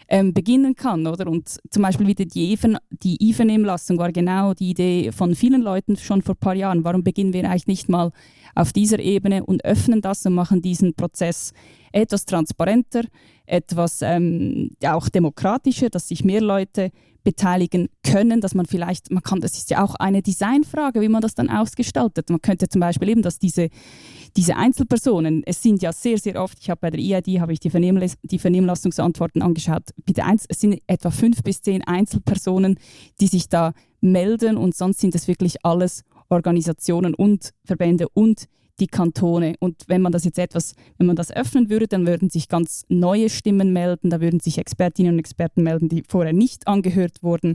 S5: ähm, beginnen kann, oder? Und zum Beispiel wieder die, Even, die IFEN-Lassung war genau die Idee von vielen Leuten schon vor ein paar Jahren. Warum beginnen wir eigentlich nicht mal auf dieser Ebene und öffnen das und machen diesen Prozess etwas transparenter, etwas ähm, auch demokratischer, dass sich mehr Leute beteiligen können, dass man vielleicht, man kann, das ist ja auch eine Designfrage, wie man das dann ausgestaltet. Man könnte zum Beispiel eben, dass diese, diese Einzelpersonen, es sind ja sehr, sehr oft, ich habe bei der EID, habe ich die, Vernehmlass die Vernehmlassungsantworten angeschaut, es sind etwa fünf bis zehn Einzelpersonen, die sich da melden und sonst sind es wirklich alles Organisationen und Verbände und die Kantone. Und wenn man das jetzt etwas, wenn man das öffnen würde, dann würden sich ganz neue Stimmen melden, da würden sich Expertinnen und Experten melden, die vorher nicht angehört wurden,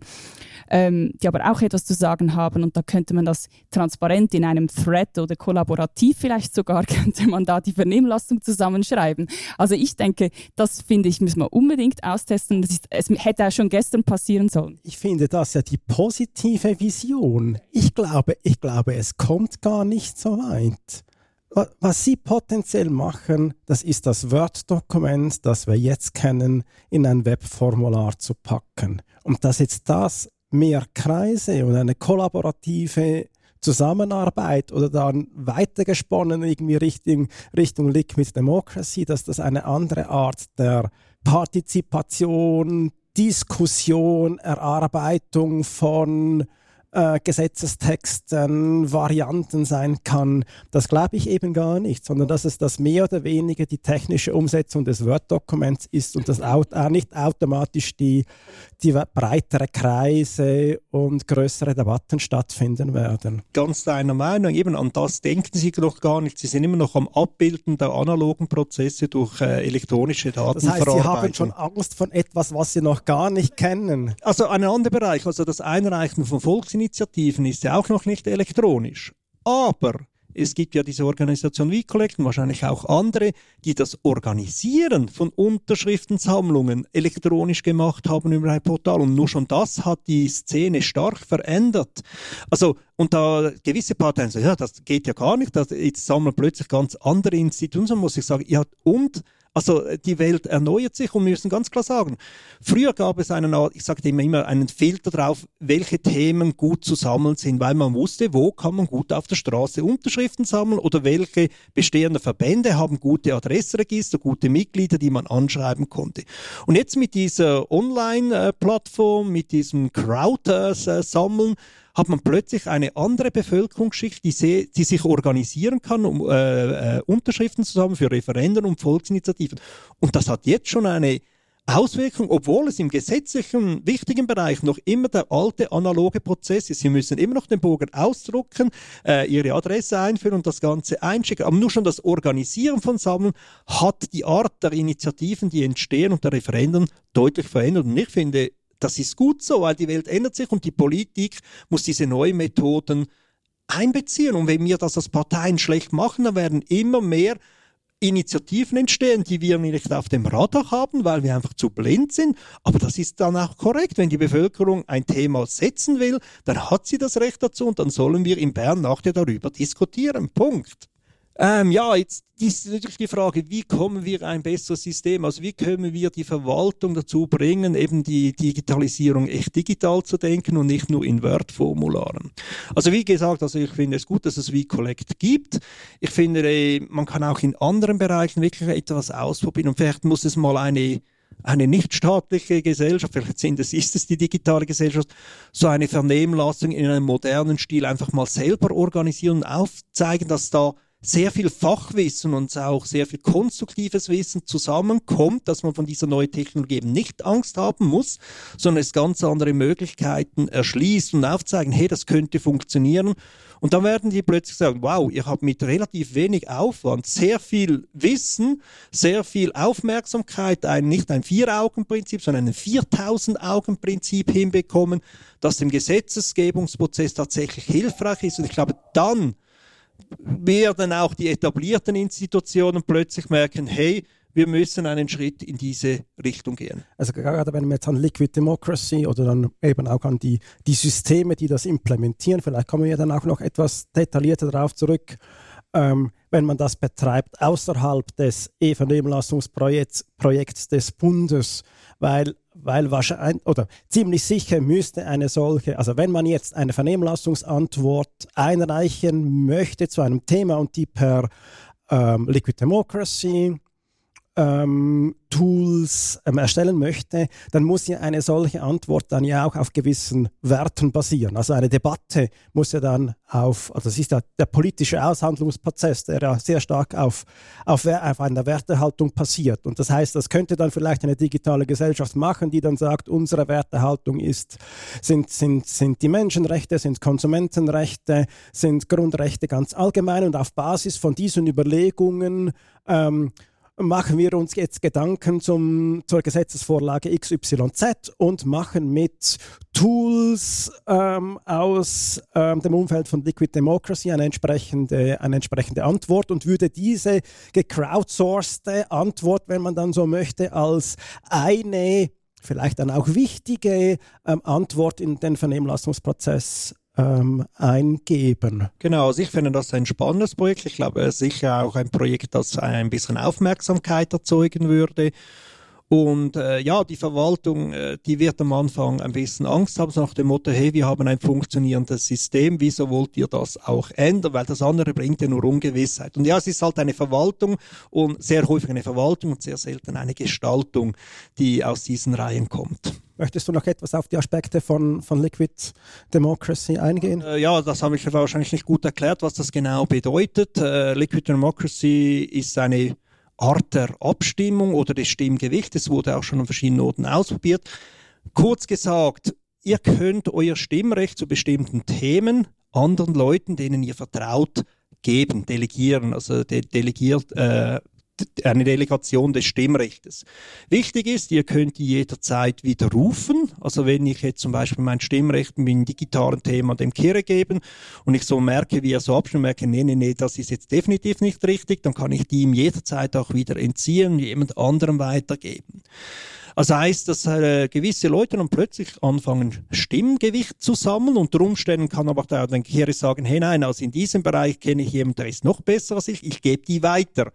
S5: ähm, die aber auch etwas zu sagen haben. Und da könnte man das transparent in einem Thread oder kollaborativ vielleicht sogar, könnte man da die Vernehmlassung zusammenschreiben. Also ich denke, das finde ich, müssen wir unbedingt austesten. Das ist, es hätte auch schon gestern passieren sollen.
S4: Ich finde das ja die positive Vision. Ich glaube, ich glaube, es kommt gar nicht so weit was Sie potenziell machen, das ist das Word-Dokument, das wir jetzt kennen, in ein Webformular zu packen. Und dass jetzt das mehr Kreise und eine kollaborative Zusammenarbeit oder dann weitergesponnen irgendwie Richtung, Richtung Liquid Democracy, dass das eine andere Art der Partizipation, Diskussion, Erarbeitung von äh, Gesetzestexten, Varianten sein kann. Das glaube ich eben gar nicht, sondern dass es das mehr oder weniger die technische Umsetzung des Word-Dokuments ist und dass auch nicht automatisch die, die breitere Kreise und größere Debatten stattfinden werden.
S6: Ganz deiner Meinung, eben an das denken Sie noch gar nicht. Sie sind immer noch am Abbilden der analogen Prozesse durch äh, elektronische Datenverarbeitung. Das heißt,
S4: Sie haben schon Angst von etwas, was Sie noch gar nicht kennen.
S6: Also ein anderer Bereich, also das Einreichen von Volks Volksinitiativen ist ja auch noch nicht elektronisch. Aber es gibt ja diese Organisation wie Collect und wahrscheinlich auch andere, die das Organisieren von Unterschriftensammlungen elektronisch gemacht haben über ein Portal. Und nur schon das hat die Szene stark verändert. Also, und da gewisse Parteien sagen, ja, das geht ja gar nicht, das, jetzt sammeln plötzlich ganz andere Institutionen, muss ich sagen, ja, und also äh, die Welt erneuert sich und wir müssen ganz klar sagen, früher gab es einen, ich sagte immer, immer einen Filter drauf, welche Themen gut zu sammeln sind, weil man wusste, wo kann man gut auf der Straße Unterschriften sammeln oder welche bestehende Verbände haben gute Adressregister, gute Mitglieder, die man anschreiben konnte. Und jetzt mit dieser Online-Plattform, mit diesem Crowd-Sammeln, hat man plötzlich eine andere Bevölkerungsschicht, die, die sich organisieren kann, um äh, äh, Unterschriften zu sammeln für Referenden und Volksinitiativen. Und das hat jetzt schon eine Auswirkung, obwohl es im gesetzlichen wichtigen Bereich noch immer der alte analoge Prozess ist. Sie müssen immer noch den Bogen ausdrucken, äh, Ihre Adresse einführen und das Ganze einschicken. Aber nur schon das Organisieren von Sammeln hat die Art der Initiativen, die entstehen und der Referenden deutlich verändert. Und ich finde, das ist gut so, weil die Welt ändert sich und die Politik muss diese neuen Methoden einbeziehen. Und wenn wir das als Parteien schlecht machen, dann werden immer mehr Initiativen entstehen, die wir nicht auf dem Radar haben, weil wir einfach zu blind sind. Aber das ist dann auch korrekt. Wenn die Bevölkerung ein Thema setzen will, dann hat sie das Recht dazu und dann sollen wir in Bern nachher darüber diskutieren. Punkt. Ähm, ja, jetzt ist natürlich die Frage, wie kommen wir ein besseres System, also wie können wir die Verwaltung dazu bringen, eben die Digitalisierung echt digital zu denken und nicht nur in Word-Formularen. Also wie gesagt, also ich finde es gut, dass es V-Collect gibt. Ich finde, äh, man kann auch in anderen Bereichen wirklich etwas ausprobieren und vielleicht muss es mal eine eine nichtstaatliche Gesellschaft, vielleicht sind es, ist es die digitale Gesellschaft, so eine Vernehmlassung in einem modernen Stil einfach mal selber organisieren und aufzeigen, dass da sehr viel Fachwissen und auch sehr viel konstruktives Wissen zusammenkommt, dass man von dieser neuen Technologie eben nicht Angst haben muss, sondern es ganz andere Möglichkeiten erschließt und aufzeigen, hey, das könnte funktionieren. Und dann werden die plötzlich sagen, wow, ihr habt mit relativ wenig Aufwand sehr viel Wissen, sehr viel Aufmerksamkeit, ein, nicht ein Vier-Augen-Prinzip, sondern ein 4000-Augen-Prinzip hinbekommen, das dem Gesetzesgebungsprozess tatsächlich hilfreich ist. Und ich glaube, dann werden auch die etablierten Institutionen plötzlich merken, hey, wir müssen einen Schritt in diese Richtung gehen.
S4: Also gerade wenn wir jetzt an Liquid Democracy oder dann eben auch an die, die Systeme, die das implementieren, vielleicht kommen wir dann auch noch etwas detaillierter darauf zurück, ähm, wenn man das betreibt außerhalb des E-Vernehmlassungsprojekts Projekts des Bundes, weil, weil wahrscheinlich oder ziemlich sicher müsste eine solche, also wenn man jetzt eine Vernehmlassungsantwort einreichen möchte zu einem Thema und die per ähm, Liquid Democracy ähm, Tools ähm, erstellen möchte, dann muss ja eine solche Antwort dann ja auch auf gewissen Werten basieren. Also eine Debatte muss ja dann auf, also das ist ja der politische Aushandlungsprozess, der ja sehr stark auf, auf, auf einer Wertehaltung passiert. Und das heißt, das könnte dann vielleicht eine digitale Gesellschaft machen, die dann sagt, unsere Wertehaltung ist, sind, sind, sind die Menschenrechte, sind Konsumentenrechte, sind Grundrechte ganz allgemein und auf Basis von diesen Überlegungen ähm, machen wir uns jetzt Gedanken zum, zur Gesetzesvorlage XYZ und machen mit Tools ähm, aus ähm, dem Umfeld von Liquid Democracy eine entsprechende, eine entsprechende Antwort und würde diese gecrowdsourcete Antwort, wenn man dann so möchte, als eine vielleicht dann auch wichtige ähm, Antwort in den Vernehmlassungsprozess ähm, eingeben.
S6: Genau, also ich finde das ein spannendes Projekt. Ich glaube sicher auch ein Projekt, das ein bisschen Aufmerksamkeit erzeugen würde. Und äh, ja, die Verwaltung, äh, die wird am Anfang ein bisschen Angst haben, so nach dem Motto, hey, wir haben ein funktionierendes System, wieso wollt ihr das auch ändern? Weil das andere bringt ja nur Ungewissheit. Und ja, es ist halt eine Verwaltung und sehr häufig eine Verwaltung und sehr selten eine Gestaltung, die aus diesen Reihen kommt.
S4: Möchtest du noch etwas auf die Aspekte von, von Liquid Democracy eingehen?
S6: Äh, ja, das habe ich wahrscheinlich nicht gut erklärt, was das genau bedeutet. Äh, Liquid Democracy ist eine Art der Abstimmung oder des Stimmgewichts. Es wurde auch schon an verschiedenen Orten ausprobiert. Kurz gesagt, ihr könnt euer Stimmrecht zu bestimmten Themen anderen Leuten, denen ihr vertraut, geben, delegieren. Also de delegiert, äh, eine Delegation des Stimmrechts. Wichtig ist, ihr könnt die jederzeit widerrufen. Also wenn ich jetzt zum Beispiel mein Stimmrecht mit einem digitalen Thema dem Kirche geben und ich so merke, wie er so abstimmt, merke, nee, nee, nee, das ist jetzt definitiv nicht richtig, dann kann ich die ihm jederzeit auch wieder entziehen und jemand anderem weitergeben. Also heißt, dass äh, gewisse Leute dann plötzlich anfangen, Stimmgewicht zu sammeln. Unter Umständen kann aber der Kirche sagen, hey nein, also in diesem Bereich kenne ich jemanden, der ist noch besser als ich, ich gebe die weiter.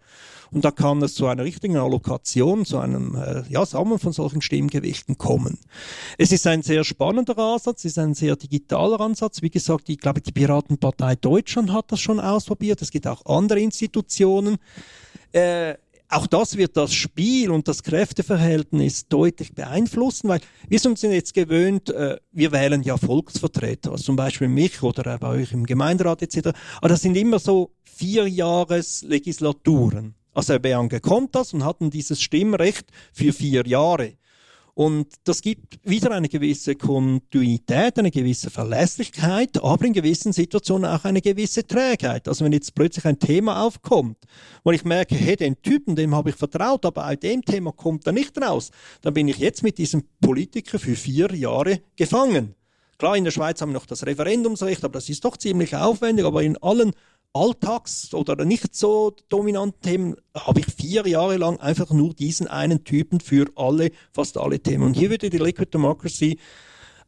S6: Und da kann es zu einer richtigen Allokation, zu einem äh, ja, Sammeln von solchen Stimmgewichten kommen. Es ist ein sehr spannender Ansatz, es ist ein sehr digitaler Ansatz. Wie gesagt, ich glaube, die Piratenpartei Deutschland hat das schon ausprobiert. Es gibt auch andere Institutionen. Äh, auch das wird das Spiel und das Kräfteverhältnis deutlich beeinflussen, weil wir sind jetzt gewöhnt, äh, wir wählen ja Volksvertreter, also zum Beispiel mich oder bei euch im Gemeinderat etc. Aber das sind immer so vier Jahres Legislaturen. Also Beange kommt das und hatten dieses Stimmrecht für vier Jahre. Und das gibt wieder eine gewisse Kontinuität, eine gewisse Verlässlichkeit, aber in gewissen Situationen auch eine gewisse Trägheit. Also wenn jetzt plötzlich ein Thema aufkommt, wo ich merke, hey, den Typen, dem habe ich vertraut, aber bei dem Thema kommt er nicht raus, dann bin ich jetzt mit diesem Politiker für vier Jahre gefangen. Klar, in der Schweiz haben wir noch das Referendumsrecht, aber das ist doch ziemlich aufwendig, aber in allen Alltags- oder nicht so dominanten Themen habe ich vier Jahre lang einfach nur diesen einen Typen für alle, fast alle Themen. Und hier würde die Liquid Democracy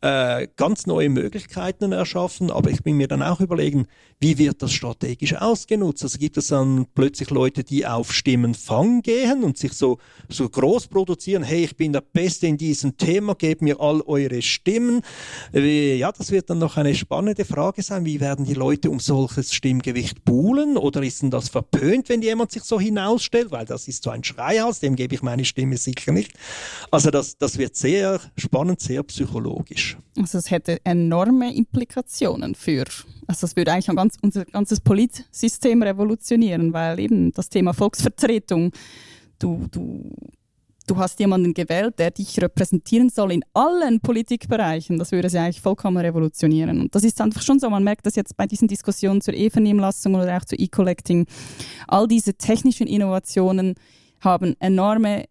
S6: äh, ganz neue Möglichkeiten erschaffen, aber ich bin mir dann auch überlegen, wie wird das strategisch ausgenutzt? Also gibt es dann plötzlich Leute, die auf Stimmenfang gehen und sich so, so groß produzieren, hey, ich bin der Beste in diesem Thema, gebt mir all eure Stimmen. Ja, das wird dann noch eine spannende Frage sein, wie werden die Leute um solches Stimmgewicht buhlen oder ist denn das verpönt, wenn jemand sich so hinausstellt, weil das ist so ein Schreihaus, dem gebe ich meine Stimme sicher nicht. Also das, das wird sehr spannend, sehr psychologisch.
S5: Also es hätte enorme Implikationen für, also es würde eigentlich ganz, unser ganzes Politsystem revolutionieren, weil eben das Thema Volksvertretung, du, du, du hast jemanden gewählt, der dich repräsentieren soll in allen Politikbereichen, das würde sie eigentlich vollkommen revolutionieren. Und das ist einfach schon so, man merkt das jetzt bei diesen Diskussionen zur E-Vernehmlassung oder auch zu E-Collecting, all diese technischen Innovationen haben enorme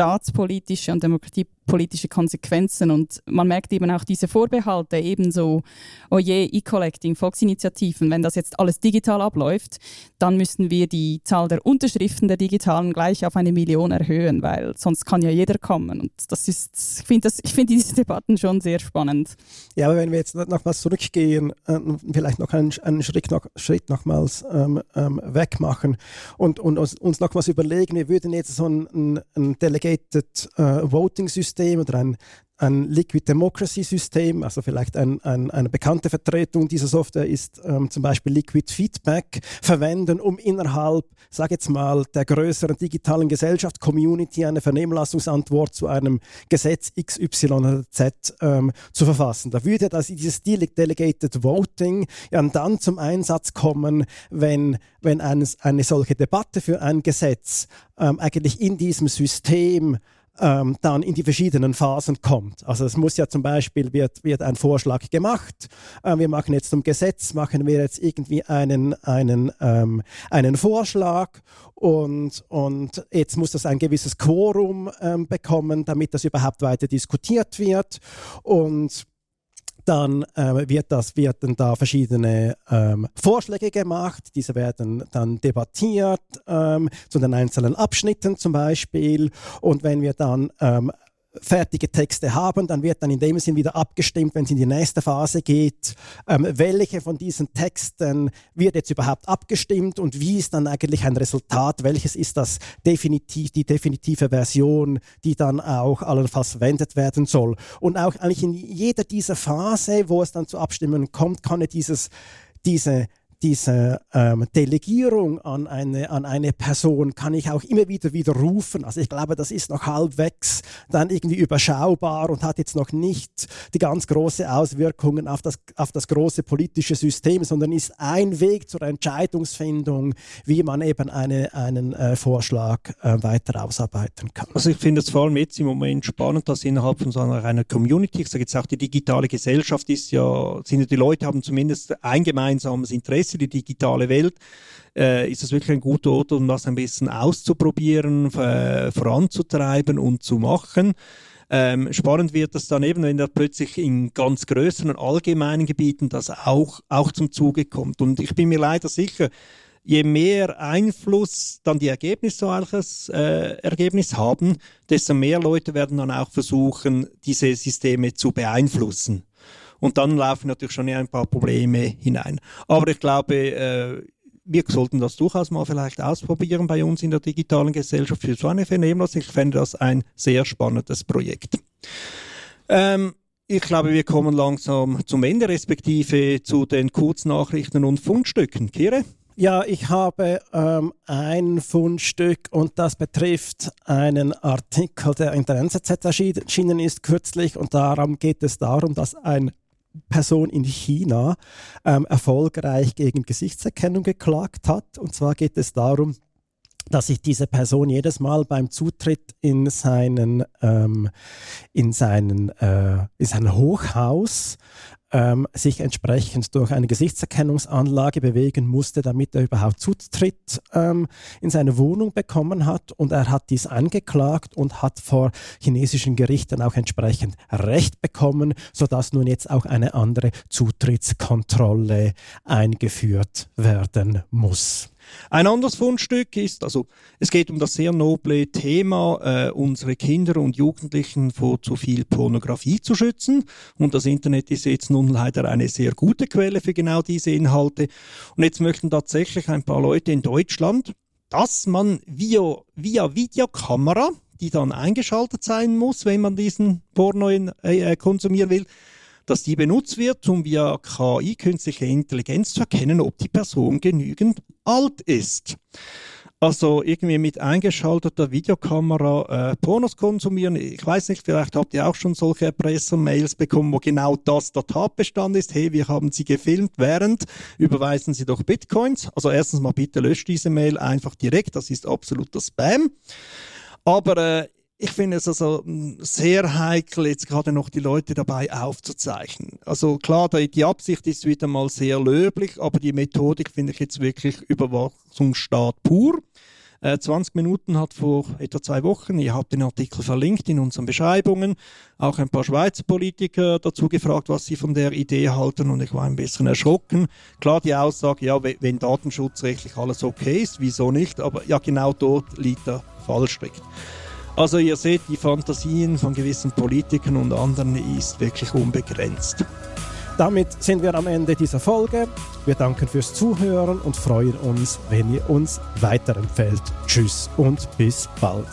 S5: staatspolitische und demokratiepolitische Konsequenzen. Und man merkt eben auch diese Vorbehalte, ebenso, oh je, E-Collecting, Volksinitiativen, wenn das jetzt alles digital abläuft, dann müssen wir die Zahl der Unterschriften der Digitalen gleich auf eine Million erhöhen, weil sonst kann ja jeder kommen. Und das ist, ich finde find diese Debatten schon sehr spannend.
S4: Ja, aber wenn wir jetzt nochmals zurückgehen, äh, vielleicht noch einen, einen Schritt, noch, Schritt nochmals ähm, ähm, wegmachen und, und uns, nochmals überlegen, wir würden jetzt so ein, ein Delegated äh, Voting System oder ein ein Liquid Democracy System, also vielleicht ein, ein, eine bekannte Vertretung dieser Software ist ähm, zum Beispiel Liquid Feedback, verwenden, um innerhalb, sage jetzt mal, der größeren digitalen Gesellschaft, Community, eine Vernehmlassungsantwort zu einem Gesetz X, Y oder Z ähm, zu verfassen. Da würde das, dieses Delegated Voting ja dann zum Einsatz kommen, wenn, wenn eine, eine solche Debatte für ein Gesetz ähm, eigentlich in diesem System ähm, dann in die verschiedenen Phasen kommt. Also es muss ja zum Beispiel, wird, wird ein Vorschlag gemacht, äh, wir machen jetzt zum Gesetz, machen wir jetzt irgendwie einen, einen, ähm, einen Vorschlag und, und jetzt muss das ein gewisses Quorum ähm, bekommen, damit das überhaupt weiter diskutiert wird und dann äh, wird das, werden da verschiedene ähm, Vorschläge gemacht, diese werden dann debattiert ähm, zu den einzelnen Abschnitten zum Beispiel. Und wenn wir dann ähm, fertige Texte haben, dann wird dann in dem Sinn wieder abgestimmt, wenn es in die nächste Phase geht, ähm, welche von diesen Texten wird jetzt überhaupt abgestimmt und wie ist dann eigentlich ein Resultat, welches ist das definitiv, die definitive Version, die dann auch allenfalls verwendet werden soll. Und auch eigentlich in jeder dieser Phase, wo es dann zu Abstimmungen kommt, kann dieses, diese diese ähm, Delegierung an eine, an eine Person kann ich auch immer wieder widerrufen. Also ich glaube, das ist noch halbwegs dann irgendwie überschaubar und hat jetzt noch nicht die ganz große Auswirkungen auf das, auf das große politische System, sondern ist ein Weg zur Entscheidungsfindung, wie man eben eine, einen äh, Vorschlag äh, weiter ausarbeiten kann.
S6: Also ich finde es vor allem jetzt im Moment spannend, dass innerhalb von so einer, einer Community, ich sage jetzt auch die digitale Gesellschaft ist ja, sind ja die Leute haben zumindest ein gemeinsames Interesse für die digitale Welt, äh, ist das wirklich ein guter Ort, um das ein bisschen auszuprobieren, äh, voranzutreiben und zu machen. Ähm, spannend wird das dann eben, wenn da plötzlich in ganz größeren allgemeinen Gebieten das auch, auch zum Zuge kommt. Und ich bin mir leider sicher, je mehr Einfluss dann die Ergebnisse solches äh, Ergebnis haben, desto mehr Leute werden dann auch versuchen, diese Systeme zu beeinflussen. Und dann laufen natürlich schon ein paar Probleme hinein. Aber ich glaube, äh, wir sollten das durchaus mal vielleicht ausprobieren bei uns in der digitalen Gesellschaft für so eine Vernehmlassung. Ich fände das ein sehr spannendes Projekt. Ähm, ich glaube, wir kommen langsam zum Ende, respektive zu den Kurznachrichten und Fundstücken. Kire?
S4: Ja, ich habe ähm, ein Fundstück und das betrifft einen Artikel, der in der NZZ erschienen ist kürzlich und darum geht es darum, dass ein Person in China ähm, erfolgreich gegen Gesichtserkennung geklagt hat. Und zwar geht es darum, dass sich diese Person jedes Mal beim Zutritt in seinen, ähm, in seinen, äh, in sein Hochhaus ähm, sich entsprechend durch eine Gesichtserkennungsanlage bewegen musste, damit er überhaupt Zutritt ähm, in seine Wohnung bekommen hat. Und er hat dies angeklagt und hat vor chinesischen Gerichten auch entsprechend Recht bekommen, sodass nun jetzt auch eine andere Zutrittskontrolle eingeführt werden muss.
S6: Ein anderes Fundstück ist, also es geht um das sehr noble Thema, äh, unsere Kinder und Jugendlichen vor zu viel Pornografie zu schützen. Und das Internet ist jetzt nun leider eine sehr gute Quelle für genau diese Inhalte. Und jetzt möchten tatsächlich ein paar Leute in Deutschland, dass man via, via Videokamera, die dann eingeschaltet sein muss, wenn man diesen Porno in, äh, konsumieren will, dass die benutzt wird, um via KI, künstliche Intelligenz, zu erkennen, ob die Person genügend alt ist. Also irgendwie mit eingeschalteter Videokamera äh, Pornos konsumieren. Ich weiß nicht, vielleicht habt ihr auch schon solche Erpresser-Mails bekommen, wo genau das der Tatbestand ist. Hey, wir haben Sie gefilmt, während überweisen Sie doch Bitcoins. Also erstens mal bitte löscht diese Mail einfach direkt. Das ist absoluter Spam. Aber äh, ich finde es also hm, sehr heikel, jetzt gerade noch die Leute dabei aufzuzeichnen. Also klar, die Absicht ist wieder mal sehr löblich, aber die Methodik finde ich jetzt wirklich Überwachungsstaat pur. Äh, 20 Minuten hat vor etwa zwei Wochen, ihr habt den Artikel verlinkt in unseren Beschreibungen, auch ein paar Schweizer Politiker dazu gefragt, was sie von der Idee halten und ich war ein bisschen erschrocken. Klar die Aussage, ja, wenn datenschutzrechtlich alles okay ist, wieso nicht, aber ja, genau dort liegt der Fallstrick. Also ihr seht, die Fantasien von gewissen Politikern und anderen ist wirklich unbegrenzt.
S4: Damit sind wir am Ende dieser Folge. Wir danken fürs Zuhören und freuen uns, wenn ihr uns weiterempfehlt. Tschüss und bis bald.